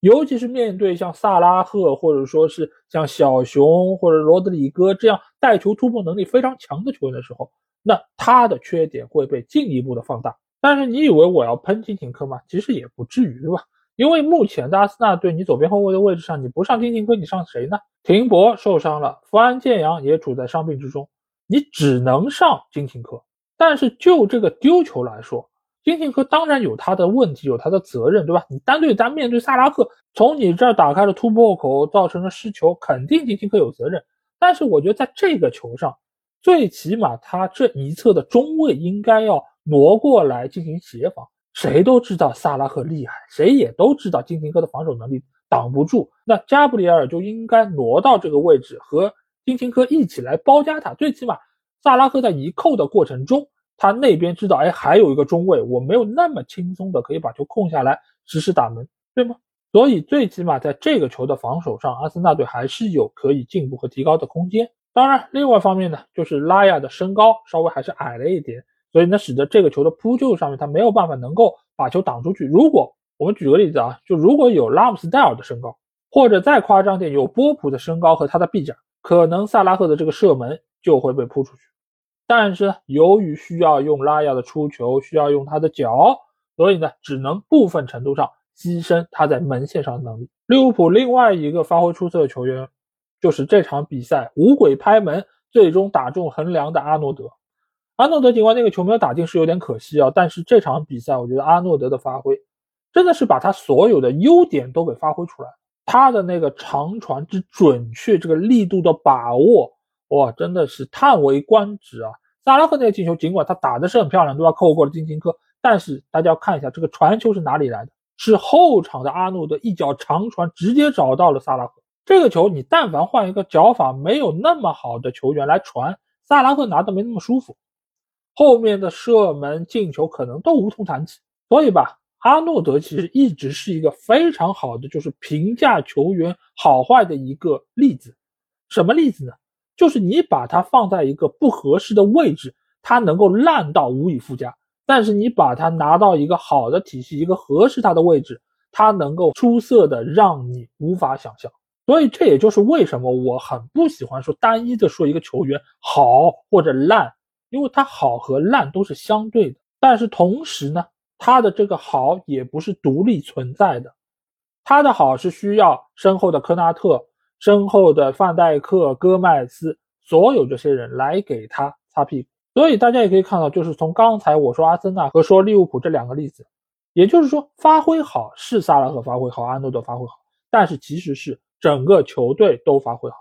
Speaker 1: 尤其是面对像萨拉赫，或者说是像小熊或者罗德里戈这样带球突破能力非常强的球员的时候，那他的缺点会被进一步的放大。但是你以为我要喷金琴科吗？其实也不至于吧，因为目前的阿森纳队，你左边后卫的位置上你不上金琴科，你上谁呢？廷博受伤了，福安建阳也处在伤病之中，你只能上金琴科。但是就这个丢球来说，金琴科当然有他的问题，有他的责任，对吧？你单对单面对萨拉赫，从你这儿打开了突破口，造成了失球，肯定金琴科有责任。但是我觉得在这个球上，最起码他这一侧的中卫应该要挪过来进行协防。谁都知道萨拉赫厉害，谁也都知道金琴科的防守能力挡不住。那加布里埃尔就应该挪到这个位置，和金琴科一起来包夹他。最起码萨拉赫在移扣的过程中。他那边知道，哎，还有一个中卫，我没有那么轻松的可以把球控下来实施打门，对吗？所以最起码在这个球的防守上，阿森纳队还是有可以进步和提高的空间。当然，另外一方面呢，就是拉亚的身高稍微还是矮了一点，所以呢，使得这个球的扑救上面他没有办法能够把球挡出去。如果我们举个例子啊，就如果有拉姆斯戴尔的身高，或者再夸张点，有波普的身高和他的臂展，可能萨拉赫的这个射门就会被扑出去。但是由于需要用拉亚的出球，需要用他的脚，所以呢，只能部分程度上牺牲他在门线上的能力。利物浦另外一个发挥出色的球员，就是这场比赛五鬼拍门最终打中横梁的阿诺德。阿诺德尽管那个球没有打进是有点可惜啊，但是这场比赛我觉得阿诺德的发挥真的是把他所有的优点都给发挥出来。他的那个长传之准确，这个力度的把握，哇，真的是叹为观止啊！萨拉赫那个进球，尽管他打的是很漂亮，对吧？扣过了金琴科，但是大家要看一下这个传球是哪里来的？是后场的阿诺德一脚长传，直接找到了萨拉赫。这个球你但凡换一个脚法没有那么好的球员来传，萨拉赫拿的没那么舒服，后面的射门进球可能都无从谈起。所以吧。阿诺德其实一直是一个非常好的，就是评价球员好坏的一个例子。什么例子呢？就是你把它放在一个不合适的位置，它能够烂到无以复加；但是你把它拿到一个好的体系，一个合适它的位置，它能够出色的让你无法想象。所以这也就是为什么我很不喜欢说单一的说一个球员好或者烂，因为他好和烂都是相对的。但是同时呢？他的这个好也不是独立存在的，他的好是需要身后的科纳特、身后的范戴克、戈麦斯，所有这些人来给他擦屁股。所以大家也可以看到，就是从刚才我说阿森纳和说利物浦这两个例子，也就是说发挥好是萨拉赫发挥好，安诺德发挥好，但是其实是整个球队都发挥好。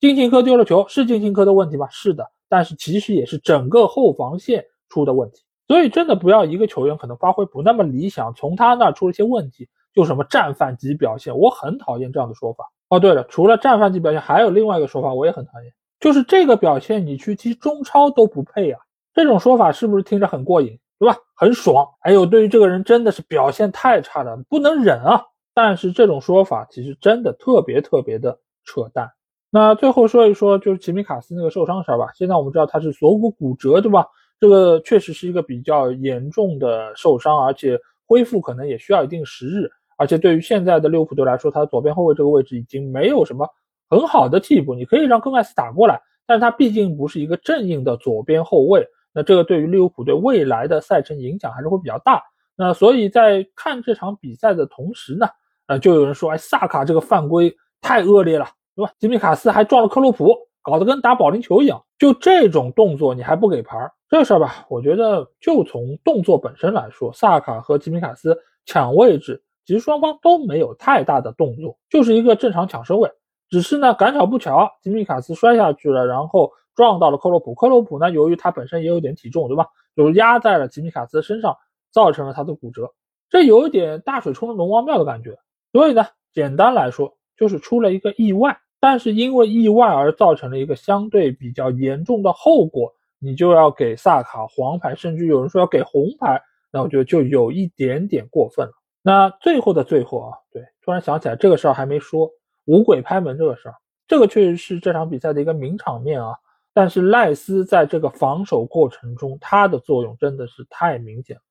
Speaker 1: 金琴科丢了球是金琴科的问题吗？是的，但是其实也是整个后防线出的问题。所以真的不要一个球员可能发挥不那么理想，从他那出了些问题，就什么战犯级表现，我很讨厌这样的说法。哦，对了，除了战犯级表现，还有另外一个说法，我也很讨厌，就是这个表现你去踢中超都不配啊。这种说法是不是听着很过瘾，对吧？很爽。还有对于这个人真的是表现太差了，不能忍啊。但是这种说法其实真的特别特别的扯淡。那最后说一说就是吉米卡斯那个受伤事儿吧。现在我们知道他是锁骨骨折，对吧？这个确实是一个比较严重的受伤，而且恢复可能也需要一定时日。而且对于现在的利物浦队来说，他左边后卫这个位置已经没有什么很好的替补。你可以让戈麦斯打过来，但是他毕竟不是一个正应的左边后卫。那这个对于利物浦队未来的赛程影响还是会比较大。那所以在看这场比赛的同时呢，呃，就有人说，哎，萨卡这个犯规太恶劣了，对吧？吉米卡斯还撞了克洛普，搞得跟打保龄球一样。就这种动作，你还不给牌？这事儿吧，我觉得就从动作本身来说，萨卡和吉米卡斯抢位置，其实双方都没有太大的动作，就是一个正常抢身位。只是呢，赶巧不巧，吉米卡斯摔下去了，然后撞到了克洛普。克洛普呢，由于他本身也有点体重，对吧？就压在了吉米卡斯身上，造成了他的骨折。这有一点大水冲了龙王庙的感觉。所以呢，简单来说，就是出了一个意外，但是因为意外而造成了一个相对比较严重的后果。你就要给萨卡黄牌，甚至有人说要给红牌，那我觉得就有一点点过分了。那最后的最后啊，对，突然想起来这个事儿还没说，五鬼拍门这个事儿，这个确实是这场比赛的一个名场面啊。但是赖斯在这个防守过程中，他的作用真的是太明显了。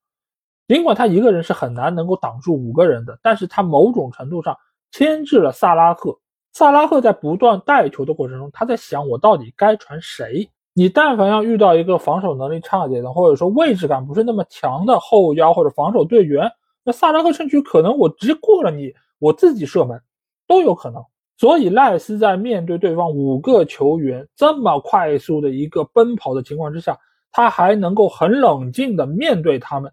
Speaker 1: 尽管他一个人是很难能够挡住五个人的，但是他某种程度上牵制了萨拉赫。萨拉赫在不断带球的过程中，他在想我到底该传谁。你但凡要遇到一个防守能力差一点的，或者说位置感不是那么强的后腰或者防守队员，那萨拉赫甚至可能我直接过了你，我自己射门都有可能。所以赖斯在面对对方五个球员这么快速的一个奔跑的情况之下，他还能够很冷静的面对他们，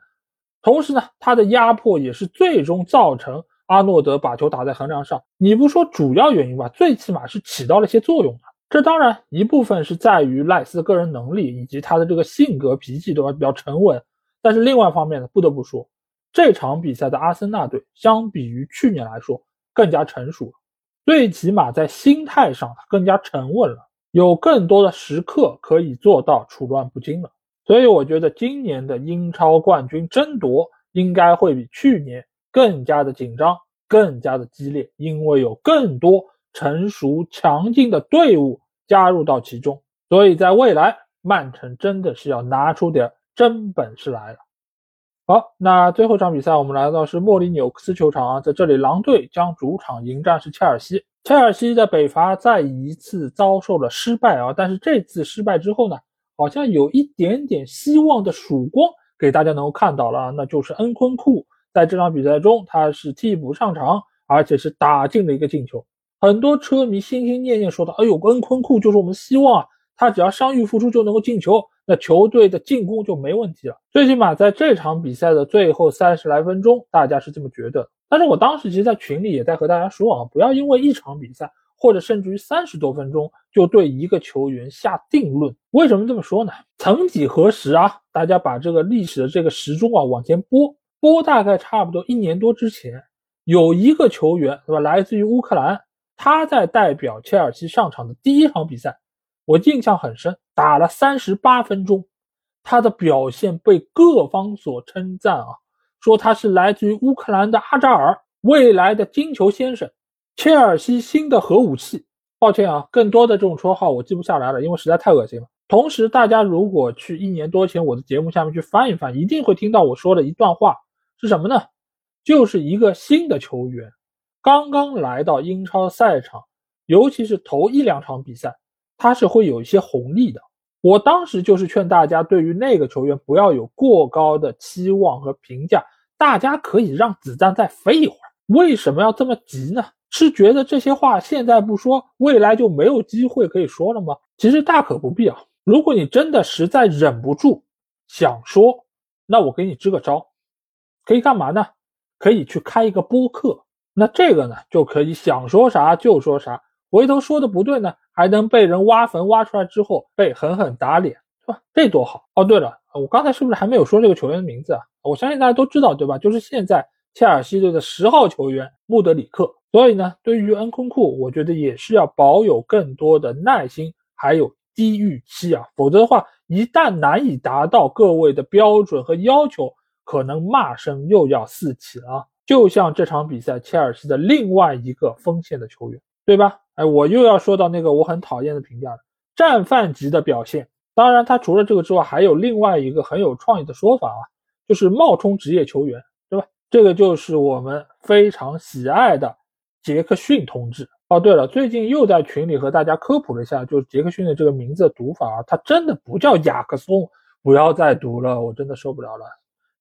Speaker 1: 同时呢，他的压迫也是最终造成阿诺德把球打在横梁上。你不说主要原因吧，最起码是起到了一些作用的。这当然一部分是在于赖斯个人能力以及他的这个性格脾气都比较沉稳，但是另外一方面呢，不得不说，这场比赛的阿森纳队相比于去年来说更加成熟了，最起码在心态上更加沉稳了，有更多的时刻可以做到处乱不惊了。所以我觉得今年的英超冠军争夺应该会比去年更加的紧张，更加的激烈，因为有更多。成熟强劲的队伍加入到其中，所以在未来，曼城真的是要拿出点真本事来了。好，那最后一场比赛，我们来到是莫里纽克斯球场啊，在这里，狼队将主场迎战是切尔西。切尔西在北伐再一次遭受了失败啊，但是这次失败之后呢，好像有一点点希望的曙光给大家能够看到了啊，那就是恩昆库在这场比赛中他是替补上场，而且是打进了一个进球。很多车迷心心念念说的：“哎呦，恩昆库就是我们希望啊，他只要伤愈复出就能够进球，那球队的进攻就没问题了。最起码在这场比赛的最后三十来分钟，大家是这么觉得。但是我当时其实，在群里也在和大家说啊，不要因为一场比赛或者甚至于三十多分钟就对一个球员下定论。为什么这么说呢？曾几何时啊，大家把这个历史的这个时钟啊往前拨拨，大概差不多一年多之前，有一个球员，对吧？来自于乌克兰，他在代表切尔西上场的第一场比赛，我印象很深，打了三十八分钟，他的表现被各方所称赞啊。说他是来自于乌克兰的阿扎尔，未来的金球先生，切尔西新的核武器。抱歉啊，更多的这种绰号我记不下来了，因为实在太恶心了。同时，大家如果去一年多前我的节目下面去翻一翻，一定会听到我说的一段话是什么呢？就是一个新的球员刚刚来到英超赛场，尤其是头一两场比赛，他是会有一些红利的。我当时就是劝大家，对于那个球员不要有过高的期望和评价，大家可以让子弹再飞一会儿。为什么要这么急呢？是觉得这些话现在不说，未来就没有机会可以说了吗？其实大可不必啊。如果你真的实在忍不住想说，那我给你支个招，可以干嘛呢？可以去开一个播客，那这个呢就可以想说啥就说啥。回头说的不对呢，还能被人挖坟挖出来之后被狠狠打脸，是吧？这多好哦！对了，我刚才是不是还没有说这个球员的名字啊？我相信大家都知道，对吧？就是现在切尔西队的十号球员穆德里克。所以呢，对于恩空库，我觉得也是要保有更多的耐心，还有低预期啊，否则的话，一旦难以达到各位的标准和要求，可能骂声又要四起了。就像这场比赛，切尔西的另外一个锋线的球员，对吧？哎，我又要说到那个我很讨厌的评价了，战犯级的表现。当然，他除了这个之外，还有另外一个很有创意的说法啊，就是冒充职业球员，对吧？这个就是我们非常喜爱的杰克逊同志。哦，对了，最近又在群里和大家科普了一下，就是杰克逊的这个名字的读法啊，他真的不叫雅克松，不要再读了，我真的受不了了，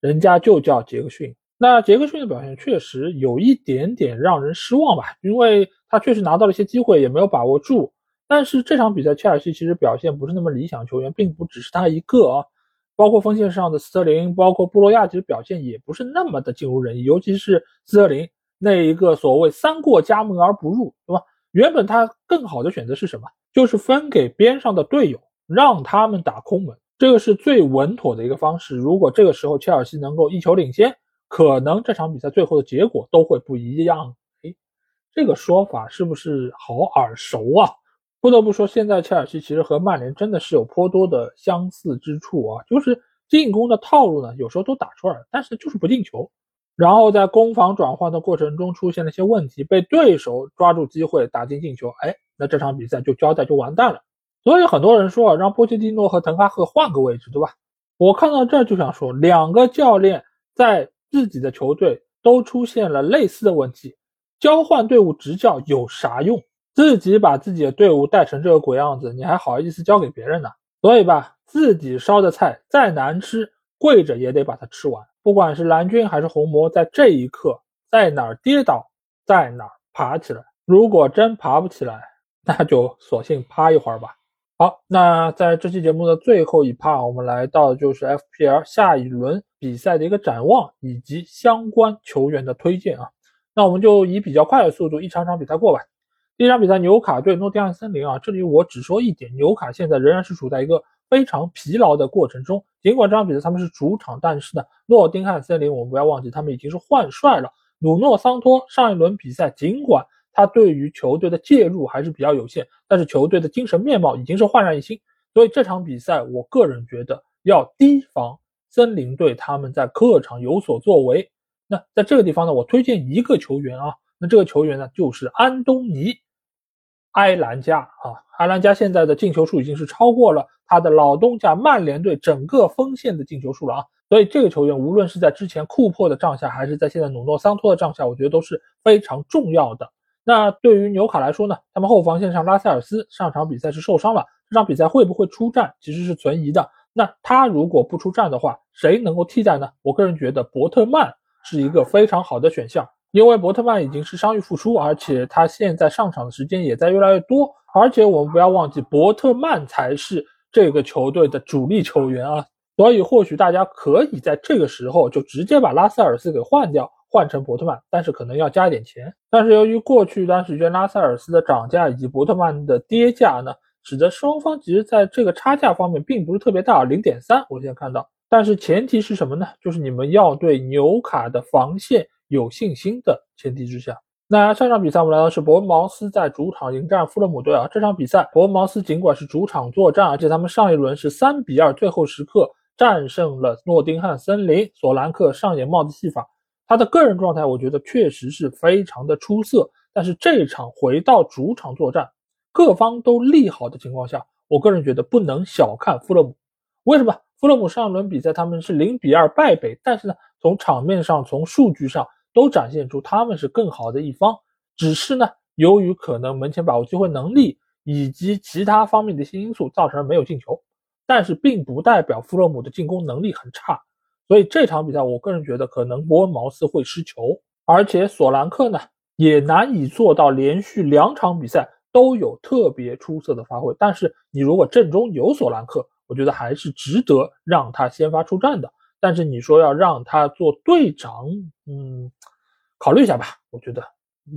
Speaker 1: 人家就叫杰克逊。那杰克逊的表现确实有一点点让人失望吧，因为他确实拿到了一些机会，也没有把握住。但是这场比赛，切尔西其实表现不是那么理想，球员并不只是他一个啊，包括锋线上的斯特林，包括布洛亚，其实表现也不是那么的尽如人意。尤其是斯特林那一个所谓三过家门而不入，对吧？原本他更好的选择是什么？就是分给边上的队友，让他们打空门，这个是最稳妥的一个方式。如果这个时候切尔西能够一球领先，可能这场比赛最后的结果都会不一样。哎，这个说法是不是好耳熟啊？不得不说，现在切尔西其实和曼联真的是有颇多的相似之处啊。就是进攻的套路呢，有时候都打出来了，但是就是不进球。然后在攻防转换的过程中出现了一些问题，被对手抓住机会打进进球。哎，那这场比赛就交代就完蛋了。所以很多人说啊，让波切蒂诺和滕哈赫换个位置，对吧？我看到这就想说，两个教练在。自己的球队都出现了类似的问题，交换队伍执教有啥用？自己把自己的队伍带成这个鬼样子，你还好意思交给别人呢？所以吧，自己烧的菜再难吃，跪着也得把它吃完。不管是蓝军还是红魔，在这一刻，在哪儿跌倒，在哪儿爬起来。如果真爬不起来，那就索性趴一会儿吧。好，那在这期节目的最后一趴，我们来到就是 FPL 下一轮比赛的一个展望以及相关球员的推荐啊。那我们就以比较快的速度一场场比赛过吧。第一场比赛，纽卡对诺丁汉森林啊，这里我只说一点，纽卡现在仍然是处在一个非常疲劳的过程中。尽管这场比赛他们是主场，但是呢，诺丁汉森林我们不要忘记，他们已经是换帅了。努诺桑托上一轮比赛尽管。他对于球队的介入还是比较有限，但是球队的精神面貌已经是焕然一新，所以这场比赛我个人觉得要提防森林队他们在客场有所作为。那在这个地方呢，我推荐一个球员啊，那这个球员呢就是安东尼埃兰加啊，埃兰加现在的进球数已经是超过了他的老东家曼联队整个锋线的进球数了啊，所以这个球员无论是在之前库珀的帐下，还是在现在努诺桑托的帐下，我觉得都是非常重要的。那对于纽卡来说呢？他们后防线上拉塞尔斯上场比赛是受伤了，这场比赛会不会出战其实是存疑的。那他如果不出战的话，谁能够替代呢？我个人觉得伯特曼是一个非常好的选项，因为伯特曼已经是伤愈复出，而且他现在上场的时间也在越来越多。而且我们不要忘记，伯特曼才是这个球队的主力球员啊。所以或许大家可以在这个时候就直接把拉塞尔斯给换掉。换成伯特曼，但是可能要加一点钱。但是由于过去一段时间拉塞尔斯的涨价以及伯特曼的跌价呢，使得双方其实在这个差价方面并不是特别大，零点三，我现在看到。但是前提是什么呢？就是你们要对纽卡的防线有信心的前提之下。那上场比赛我们来到是伯恩茅斯在主场迎战富勒姆队啊。这场比赛伯恩茅斯尽管是主场作战，而且他们上一轮是三比二，最后时刻战胜了诺丁汉森林。索兰克上演帽子戏法，他的个人状态我觉得确实是非常的出色。但是这场回到主场作战，各方都利好的情况下，我个人觉得不能小看富勒姆。为什么？富勒姆上一轮比赛他们是零比二败北，但是呢，从场面上、从数据上都展现出他们是更好的一方。只是呢，由于可能门前把握机会能力以及其他方面的一些因素，造成了没有进球。但是并不代表富勒姆的进攻能力很差，所以这场比赛我个人觉得可能伯恩茅斯会失球，而且索兰克呢也难以做到连续两场比赛都有特别出色的发挥。但是你如果阵中有索兰克，我觉得还是值得让他先发出战的，但是你说要让他做队长，嗯，考虑一下吧。我觉得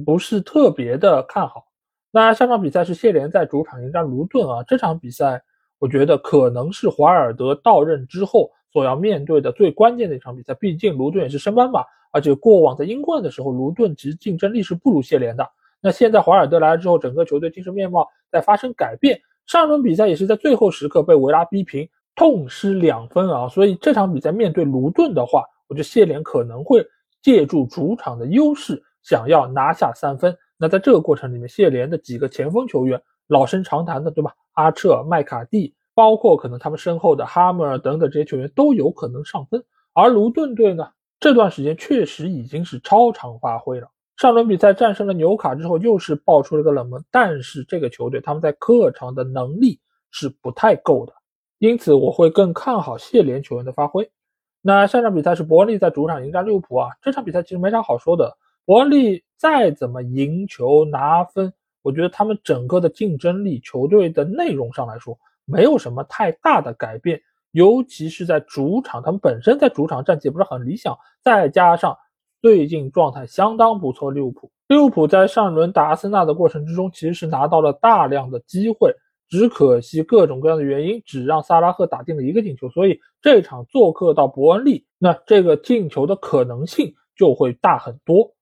Speaker 1: 不是特别的看好。那下场比赛是谢联在主场迎战卢顿啊，这场比赛我觉得可能是华尔德到任之后所要面对的最关键的一场比赛。毕竟卢顿也是升班马，而且过往在英冠的时候，卢顿其实竞争力是不如谢联的。那现在华尔德来了之后，整个球队精神面貌在发生改变。上轮比赛也是在最后时刻被维拉逼平，痛失两分啊！所以这场比赛面对卢顿的话，我觉得谢联可能会借助主场的优势，想要拿下三分。那在这个过程里面，谢联的几个前锋球员老生常谈的，对吧？阿彻、麦卡蒂，包括可能他们身后的哈默尔等等这些球员都有可能上分。而卢顿队呢，这段时间确实已经是超常发挥了。上轮比赛战胜了纽卡之后，又是爆出了个冷门。但是这个球队他们在客场的能力是不太够的，因此我会更看好谢联球员的发挥。那下场比赛是伯恩利在主场迎战利物浦啊，这场比赛其实没啥好说的。伯恩利再怎么赢球拿分，我觉得他们整个的竞争力、球队的内容上来说，没有什么太大的改变。尤其是在主场，他们本身在主场战绩不是很理想，再加上。最近状态相当不错，利物浦。利物浦在上轮打阿森纳的过程之中，其实是拿到了大量的机会，只可惜各种各样的原因，只让萨拉赫打进了一个进球。所以这场做客到伯恩利，那这个进球的可能性就会大很多。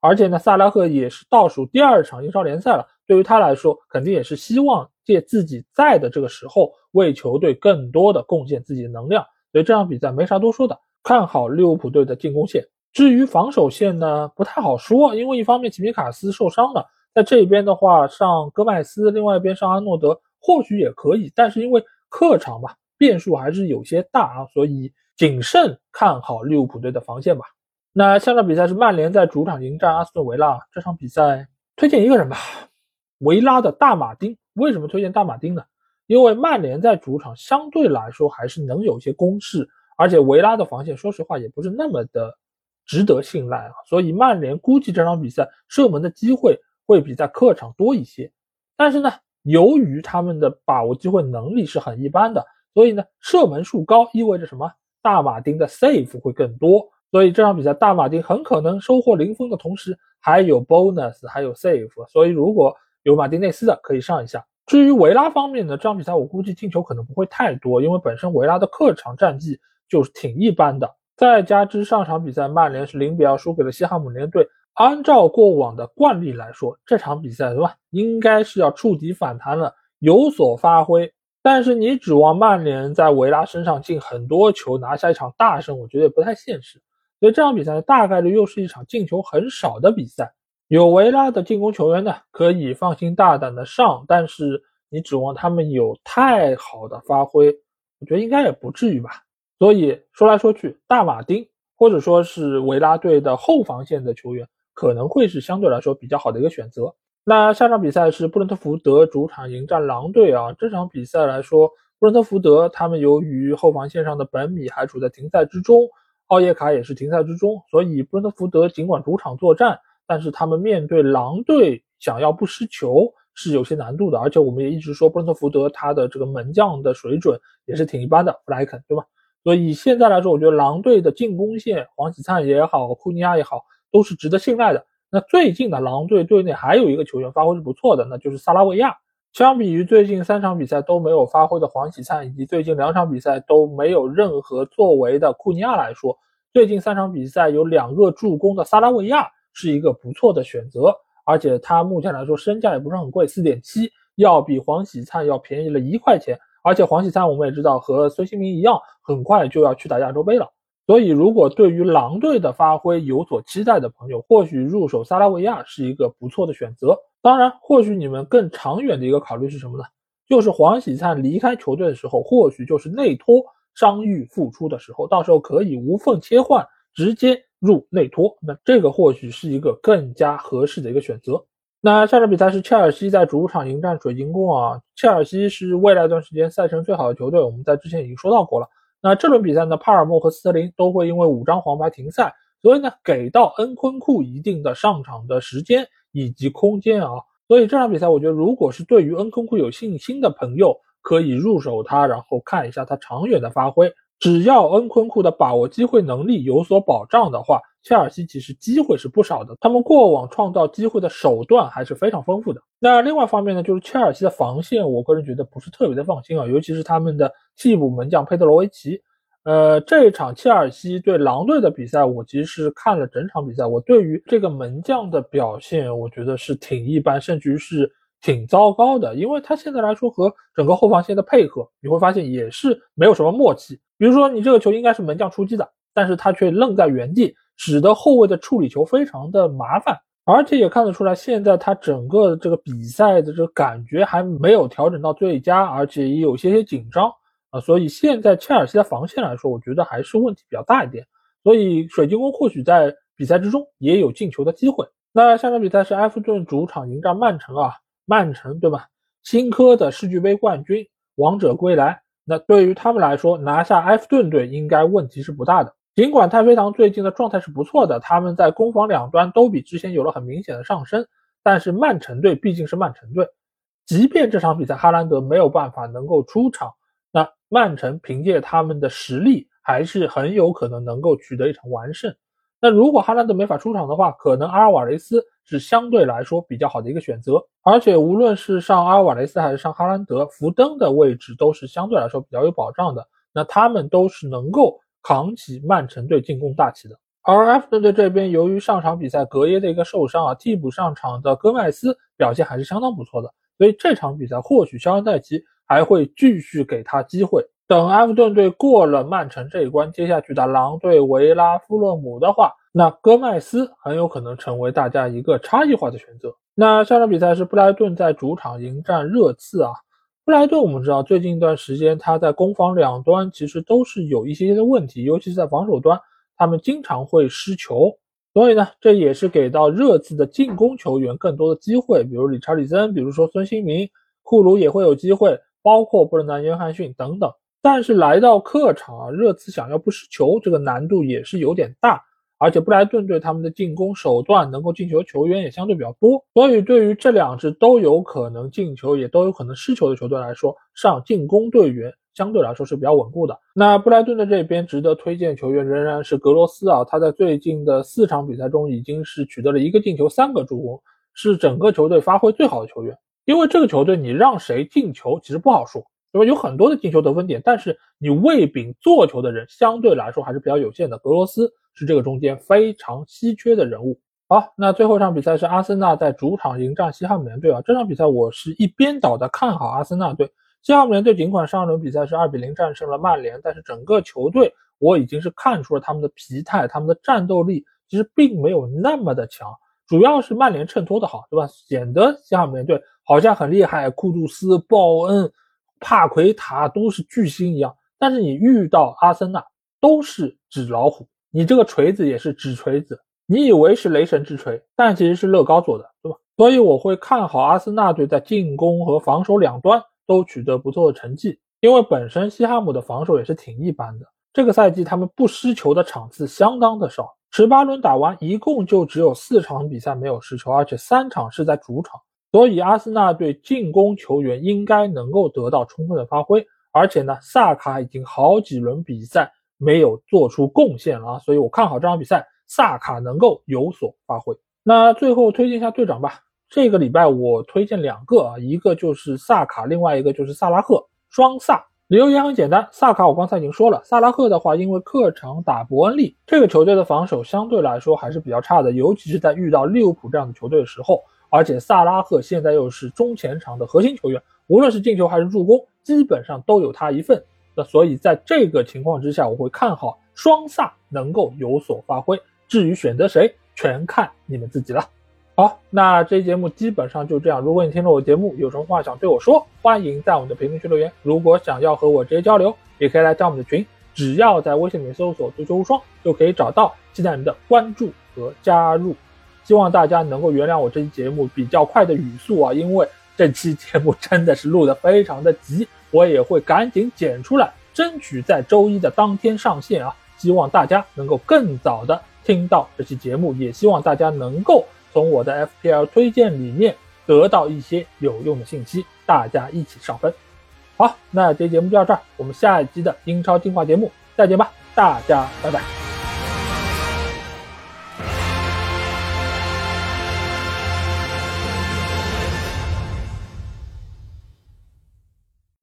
Speaker 1: 而且呢，萨拉赫也是倒数第二场英超联赛了，对于他来说，肯定也是希望借自己在的这个时候，为球队更多的贡献自己的能量。所以这场比赛没啥多说的，看好利物浦队的进攻线。至于防守线呢，不太好说，因为一方面齐米卡斯受伤了，在这边的话上戈麦斯，另外一边上阿诺德或许也可以，但是因为客场嘛，变数还是有些大啊，所以谨慎看好利物浦队的防线吧。那下场比赛是曼联在主场迎战阿斯顿维拉，这场比赛推荐一个人吧，维拉的大马丁。为什么推荐大马丁呢？因为曼联在主场相对来说还是能有一些攻势，而且维拉的防线说实话也不是那么的。值得信赖啊，所以曼联估计这场比赛射门的机会会比在客场多一些。但是呢，由于他们的把握机会能力是很一般的，所以呢，射门数高意味着什么？大马丁的 save 会更多。所以这场比赛大马丁很可能收获零封的同时还有 bonus，还有 save。所以如果有马丁内斯的可以上一下。至于维拉方面呢，这场比赛我估计进球可能不会太多，因为本身维拉的客场战绩就是挺一般的。再加之上场比赛，曼联是零比二输给了西汉姆联队。按照过往的惯例来说，这场比赛对吧，应该是要触底反弹了，有所发挥。但是你指望曼联在维拉身上进很多球，拿下一场大胜，我觉得也不太现实。所以这场比赛大概率又是一场进球很少的比赛。有维拉的进攻球员呢，可以放心大胆的上，但是你指望他们有太好的发挥，我觉得应该也不至于吧。所以说来说去，大马丁或者说是维拉队的后防线的球员可能会是相对来说比较好的一个选择。那下场比赛是布伦特福德主场迎战狼队啊。这场比赛来说，布伦特福德他们由于后防线上的本米还处在停赛之中，奥耶卡也是停赛之中，所以布伦特福德尽管主场作战，但是他们面对狼队想要不失球是有些难度的。而且我们也一直说布伦特福德他的这个门将的水准也是挺一般的，弗莱肯对吧？所以现在来说，我觉得狼队的进攻线，黄喜灿也好，库尼亚也好，都是值得信赖的。那最近的狼队队内还有一个球员发挥是不错的，那就是萨拉维亚。相比于最近三场比赛都没有发挥的黄喜灿，以及最近两场比赛都没有任何作为的库尼亚来说，最近三场比赛有两个助攻的萨拉维亚是一个不错的选择。而且他目前来说身价也不是很贵，四点七，要比黄喜灿要便宜了一块钱。而且黄喜灿我们也知道和孙兴民一样，很快就要去打亚洲杯了。所以如果对于狼队的发挥有所期待的朋友，或许入手萨拉维亚是一个不错的选择。当然，或许你们更长远的一个考虑是什么呢？就是黄喜灿离开球队的时候，或许就是内托伤愈复出的时候，到时候可以无缝切换，直接入内托。那这个或许是一个更加合适的一个选择。那下场比赛是切尔西在主场迎战水晶宫啊。切尔西是未来一段时间赛程最好的球队，我们在之前已经说到过了。那这轮比赛呢，帕尔默和斯特林都会因为五张黄牌停赛，所以呢，给到恩昆库一定的上场的时间。以及空间啊，所以这场比赛我觉得，如果是对于恩昆库有信心的朋友，可以入手他，然后看一下他长远的发挥。只要恩昆库的把握机会能力有所保障的话，切尔西其实机会是不少的，他们过往创造机会的手段还是非常丰富的。那另外一方面呢，就是切尔西的防线，我个人觉得不是特别的放心啊，尤其是他们的替补门将佩德罗维奇。呃，这一场切尔西对狼队的比赛，我其实是看了整场比赛。我对于这个门将的表现，我觉得是挺一般，甚至于是挺糟糕的。因为他现在来说和整个后防线的配合，你会发现也是没有什么默契。比如说，你这个球应该是门将出击的，但是他却愣在原地，使得后卫的处理球非常的麻烦。而且也看得出来，现在他整个这个比赛的这个感觉还没有调整到最佳，而且也有些些紧张。啊，所以现在切尔西的防线来说，我觉得还是问题比较大一点。所以水晶宫或许在比赛之中也有进球的机会。那下场比赛是埃弗顿主场迎战曼城啊，曼城对吧？新科的世俱杯冠军，王者归来。那对于他们来说，拿下埃弗顿队应该问题是不大的。尽管太妃堂最近的状态是不错的，他们在攻防两端都比之前有了很明显的上升，但是曼城队毕竟是曼城队，即便这场比赛哈兰德没有办法能够出场。那曼城凭借他们的实力，还是很有可能能够取得一场完胜。那如果哈兰德没法出场的话，可能阿尔瓦雷斯是相对来说比较好的一个选择。而且无论是上阿尔瓦雷斯还是上哈兰德，福登的位置都是相对来说比较有保障的。那他们都是能够扛起曼城队进攻大旗的。而埃弗顿队这边，由于上场比赛格耶的一个受伤啊，替补上场的戈麦斯表现还是相当不错的，所以这场比赛或许肖恩戴奇。还会继续给他机会。等埃弗顿队过了曼城这一关，接下去打狼队维拉、富勒姆的话，那戈麦斯很有可能成为大家一个差异化的选择。那下场比赛是布莱顿在主场迎战热刺啊。布莱顿我们知道，最近一段时间他在攻防两端其实都是有一些些的问题，尤其是在防守端，他们经常会失球。所以呢，这也是给到热刺的进攻球员更多的机会，比如理查利森，比如说孙兴民、库卢也会有机会。包括布伦南·约翰逊等等，但是来到客场啊，热刺想要不失球，这个难度也是有点大。而且布莱顿队他们的进攻手段能够进球球员也相对比较多，所以对于这两支都有可能进球也都有可能失球的球队来说，上进攻队员相对来说是比较稳固的。那布莱顿的这边值得推荐球员仍然是格罗斯啊，他在最近的四场比赛中已经是取得了一个进球、三个助攻，是整个球队发挥最好的球员。因为这个球队，你让谁进球其实不好说，对吧？有很多的进球得分点，但是你喂饼做球的人相对来说还是比较有限的。格罗斯是这个中间非常稀缺的人物。好，那最后一场比赛是阿森纳在主场迎战西汉姆联队啊。这场比赛我是一边倒的看好阿森纳队。西汉姆联队尽管上一轮比赛是二比零战胜了曼联，但是整个球队我已经是看出了他们的疲态，他们的战斗力其实并没有那么的强。主要是曼联衬托的好，对吧？显得西汉姆联队好像很厉害，库杜斯、鲍恩、帕奎塔都是巨星一样。但是你遇到阿森纳都是纸老虎，你这个锤子也是纸锤子。你以为是雷神之锤，但其实是乐高做的，对吧？所以我会看好阿森纳队在进攻和防守两端都取得不错的成绩，因为本身西汉姆的防守也是挺一般的。这个赛季他们不失球的场次相当的少。十八轮打完，一共就只有四场比赛没有失球，而且三场是在主场，所以阿森纳队进攻球员应该能够得到充分的发挥。而且呢，萨卡已经好几轮比赛没有做出贡献啊，所以我看好这场比赛，萨卡能够有所发挥。那最后推荐一下队长吧。这个礼拜我推荐两个啊，一个就是萨卡，另外一个就是萨拉赫，双萨。理由也很简单，萨卡我刚才已经说了，萨拉赫的话，因为客场打伯恩利这个球队的防守相对来说还是比较差的，尤其是在遇到利物浦这样的球队的时候，而且萨拉赫现在又是中前场的核心球员，无论是进球还是助攻，基本上都有他一份。那所以在这个情况之下，我会看好双萨能够有所发挥。至于选择谁，全看你们自己了。好，那这期节目基本上就这样。如果你听了我节目，有什么话想对我说，欢迎在我们的评论区留言。如果想要和我直接交流，也可以来加我们的群，只要在微信里面搜索“足球无双”就可以找到。期待您的关注和加入。希望大家能够原谅我这期节目比较快的语速啊，因为这期节目真的是录得非常的急，我也会赶紧剪出来，争取在周一的当天上线啊。希望大家能够更早的听到这期节目，也希望大家能够。从我的 FPL 推荐里面得到一些有用的信息，大家一起上分。好，那这节目就到这儿，我们下一期的英超进化节目再见吧，大家拜拜。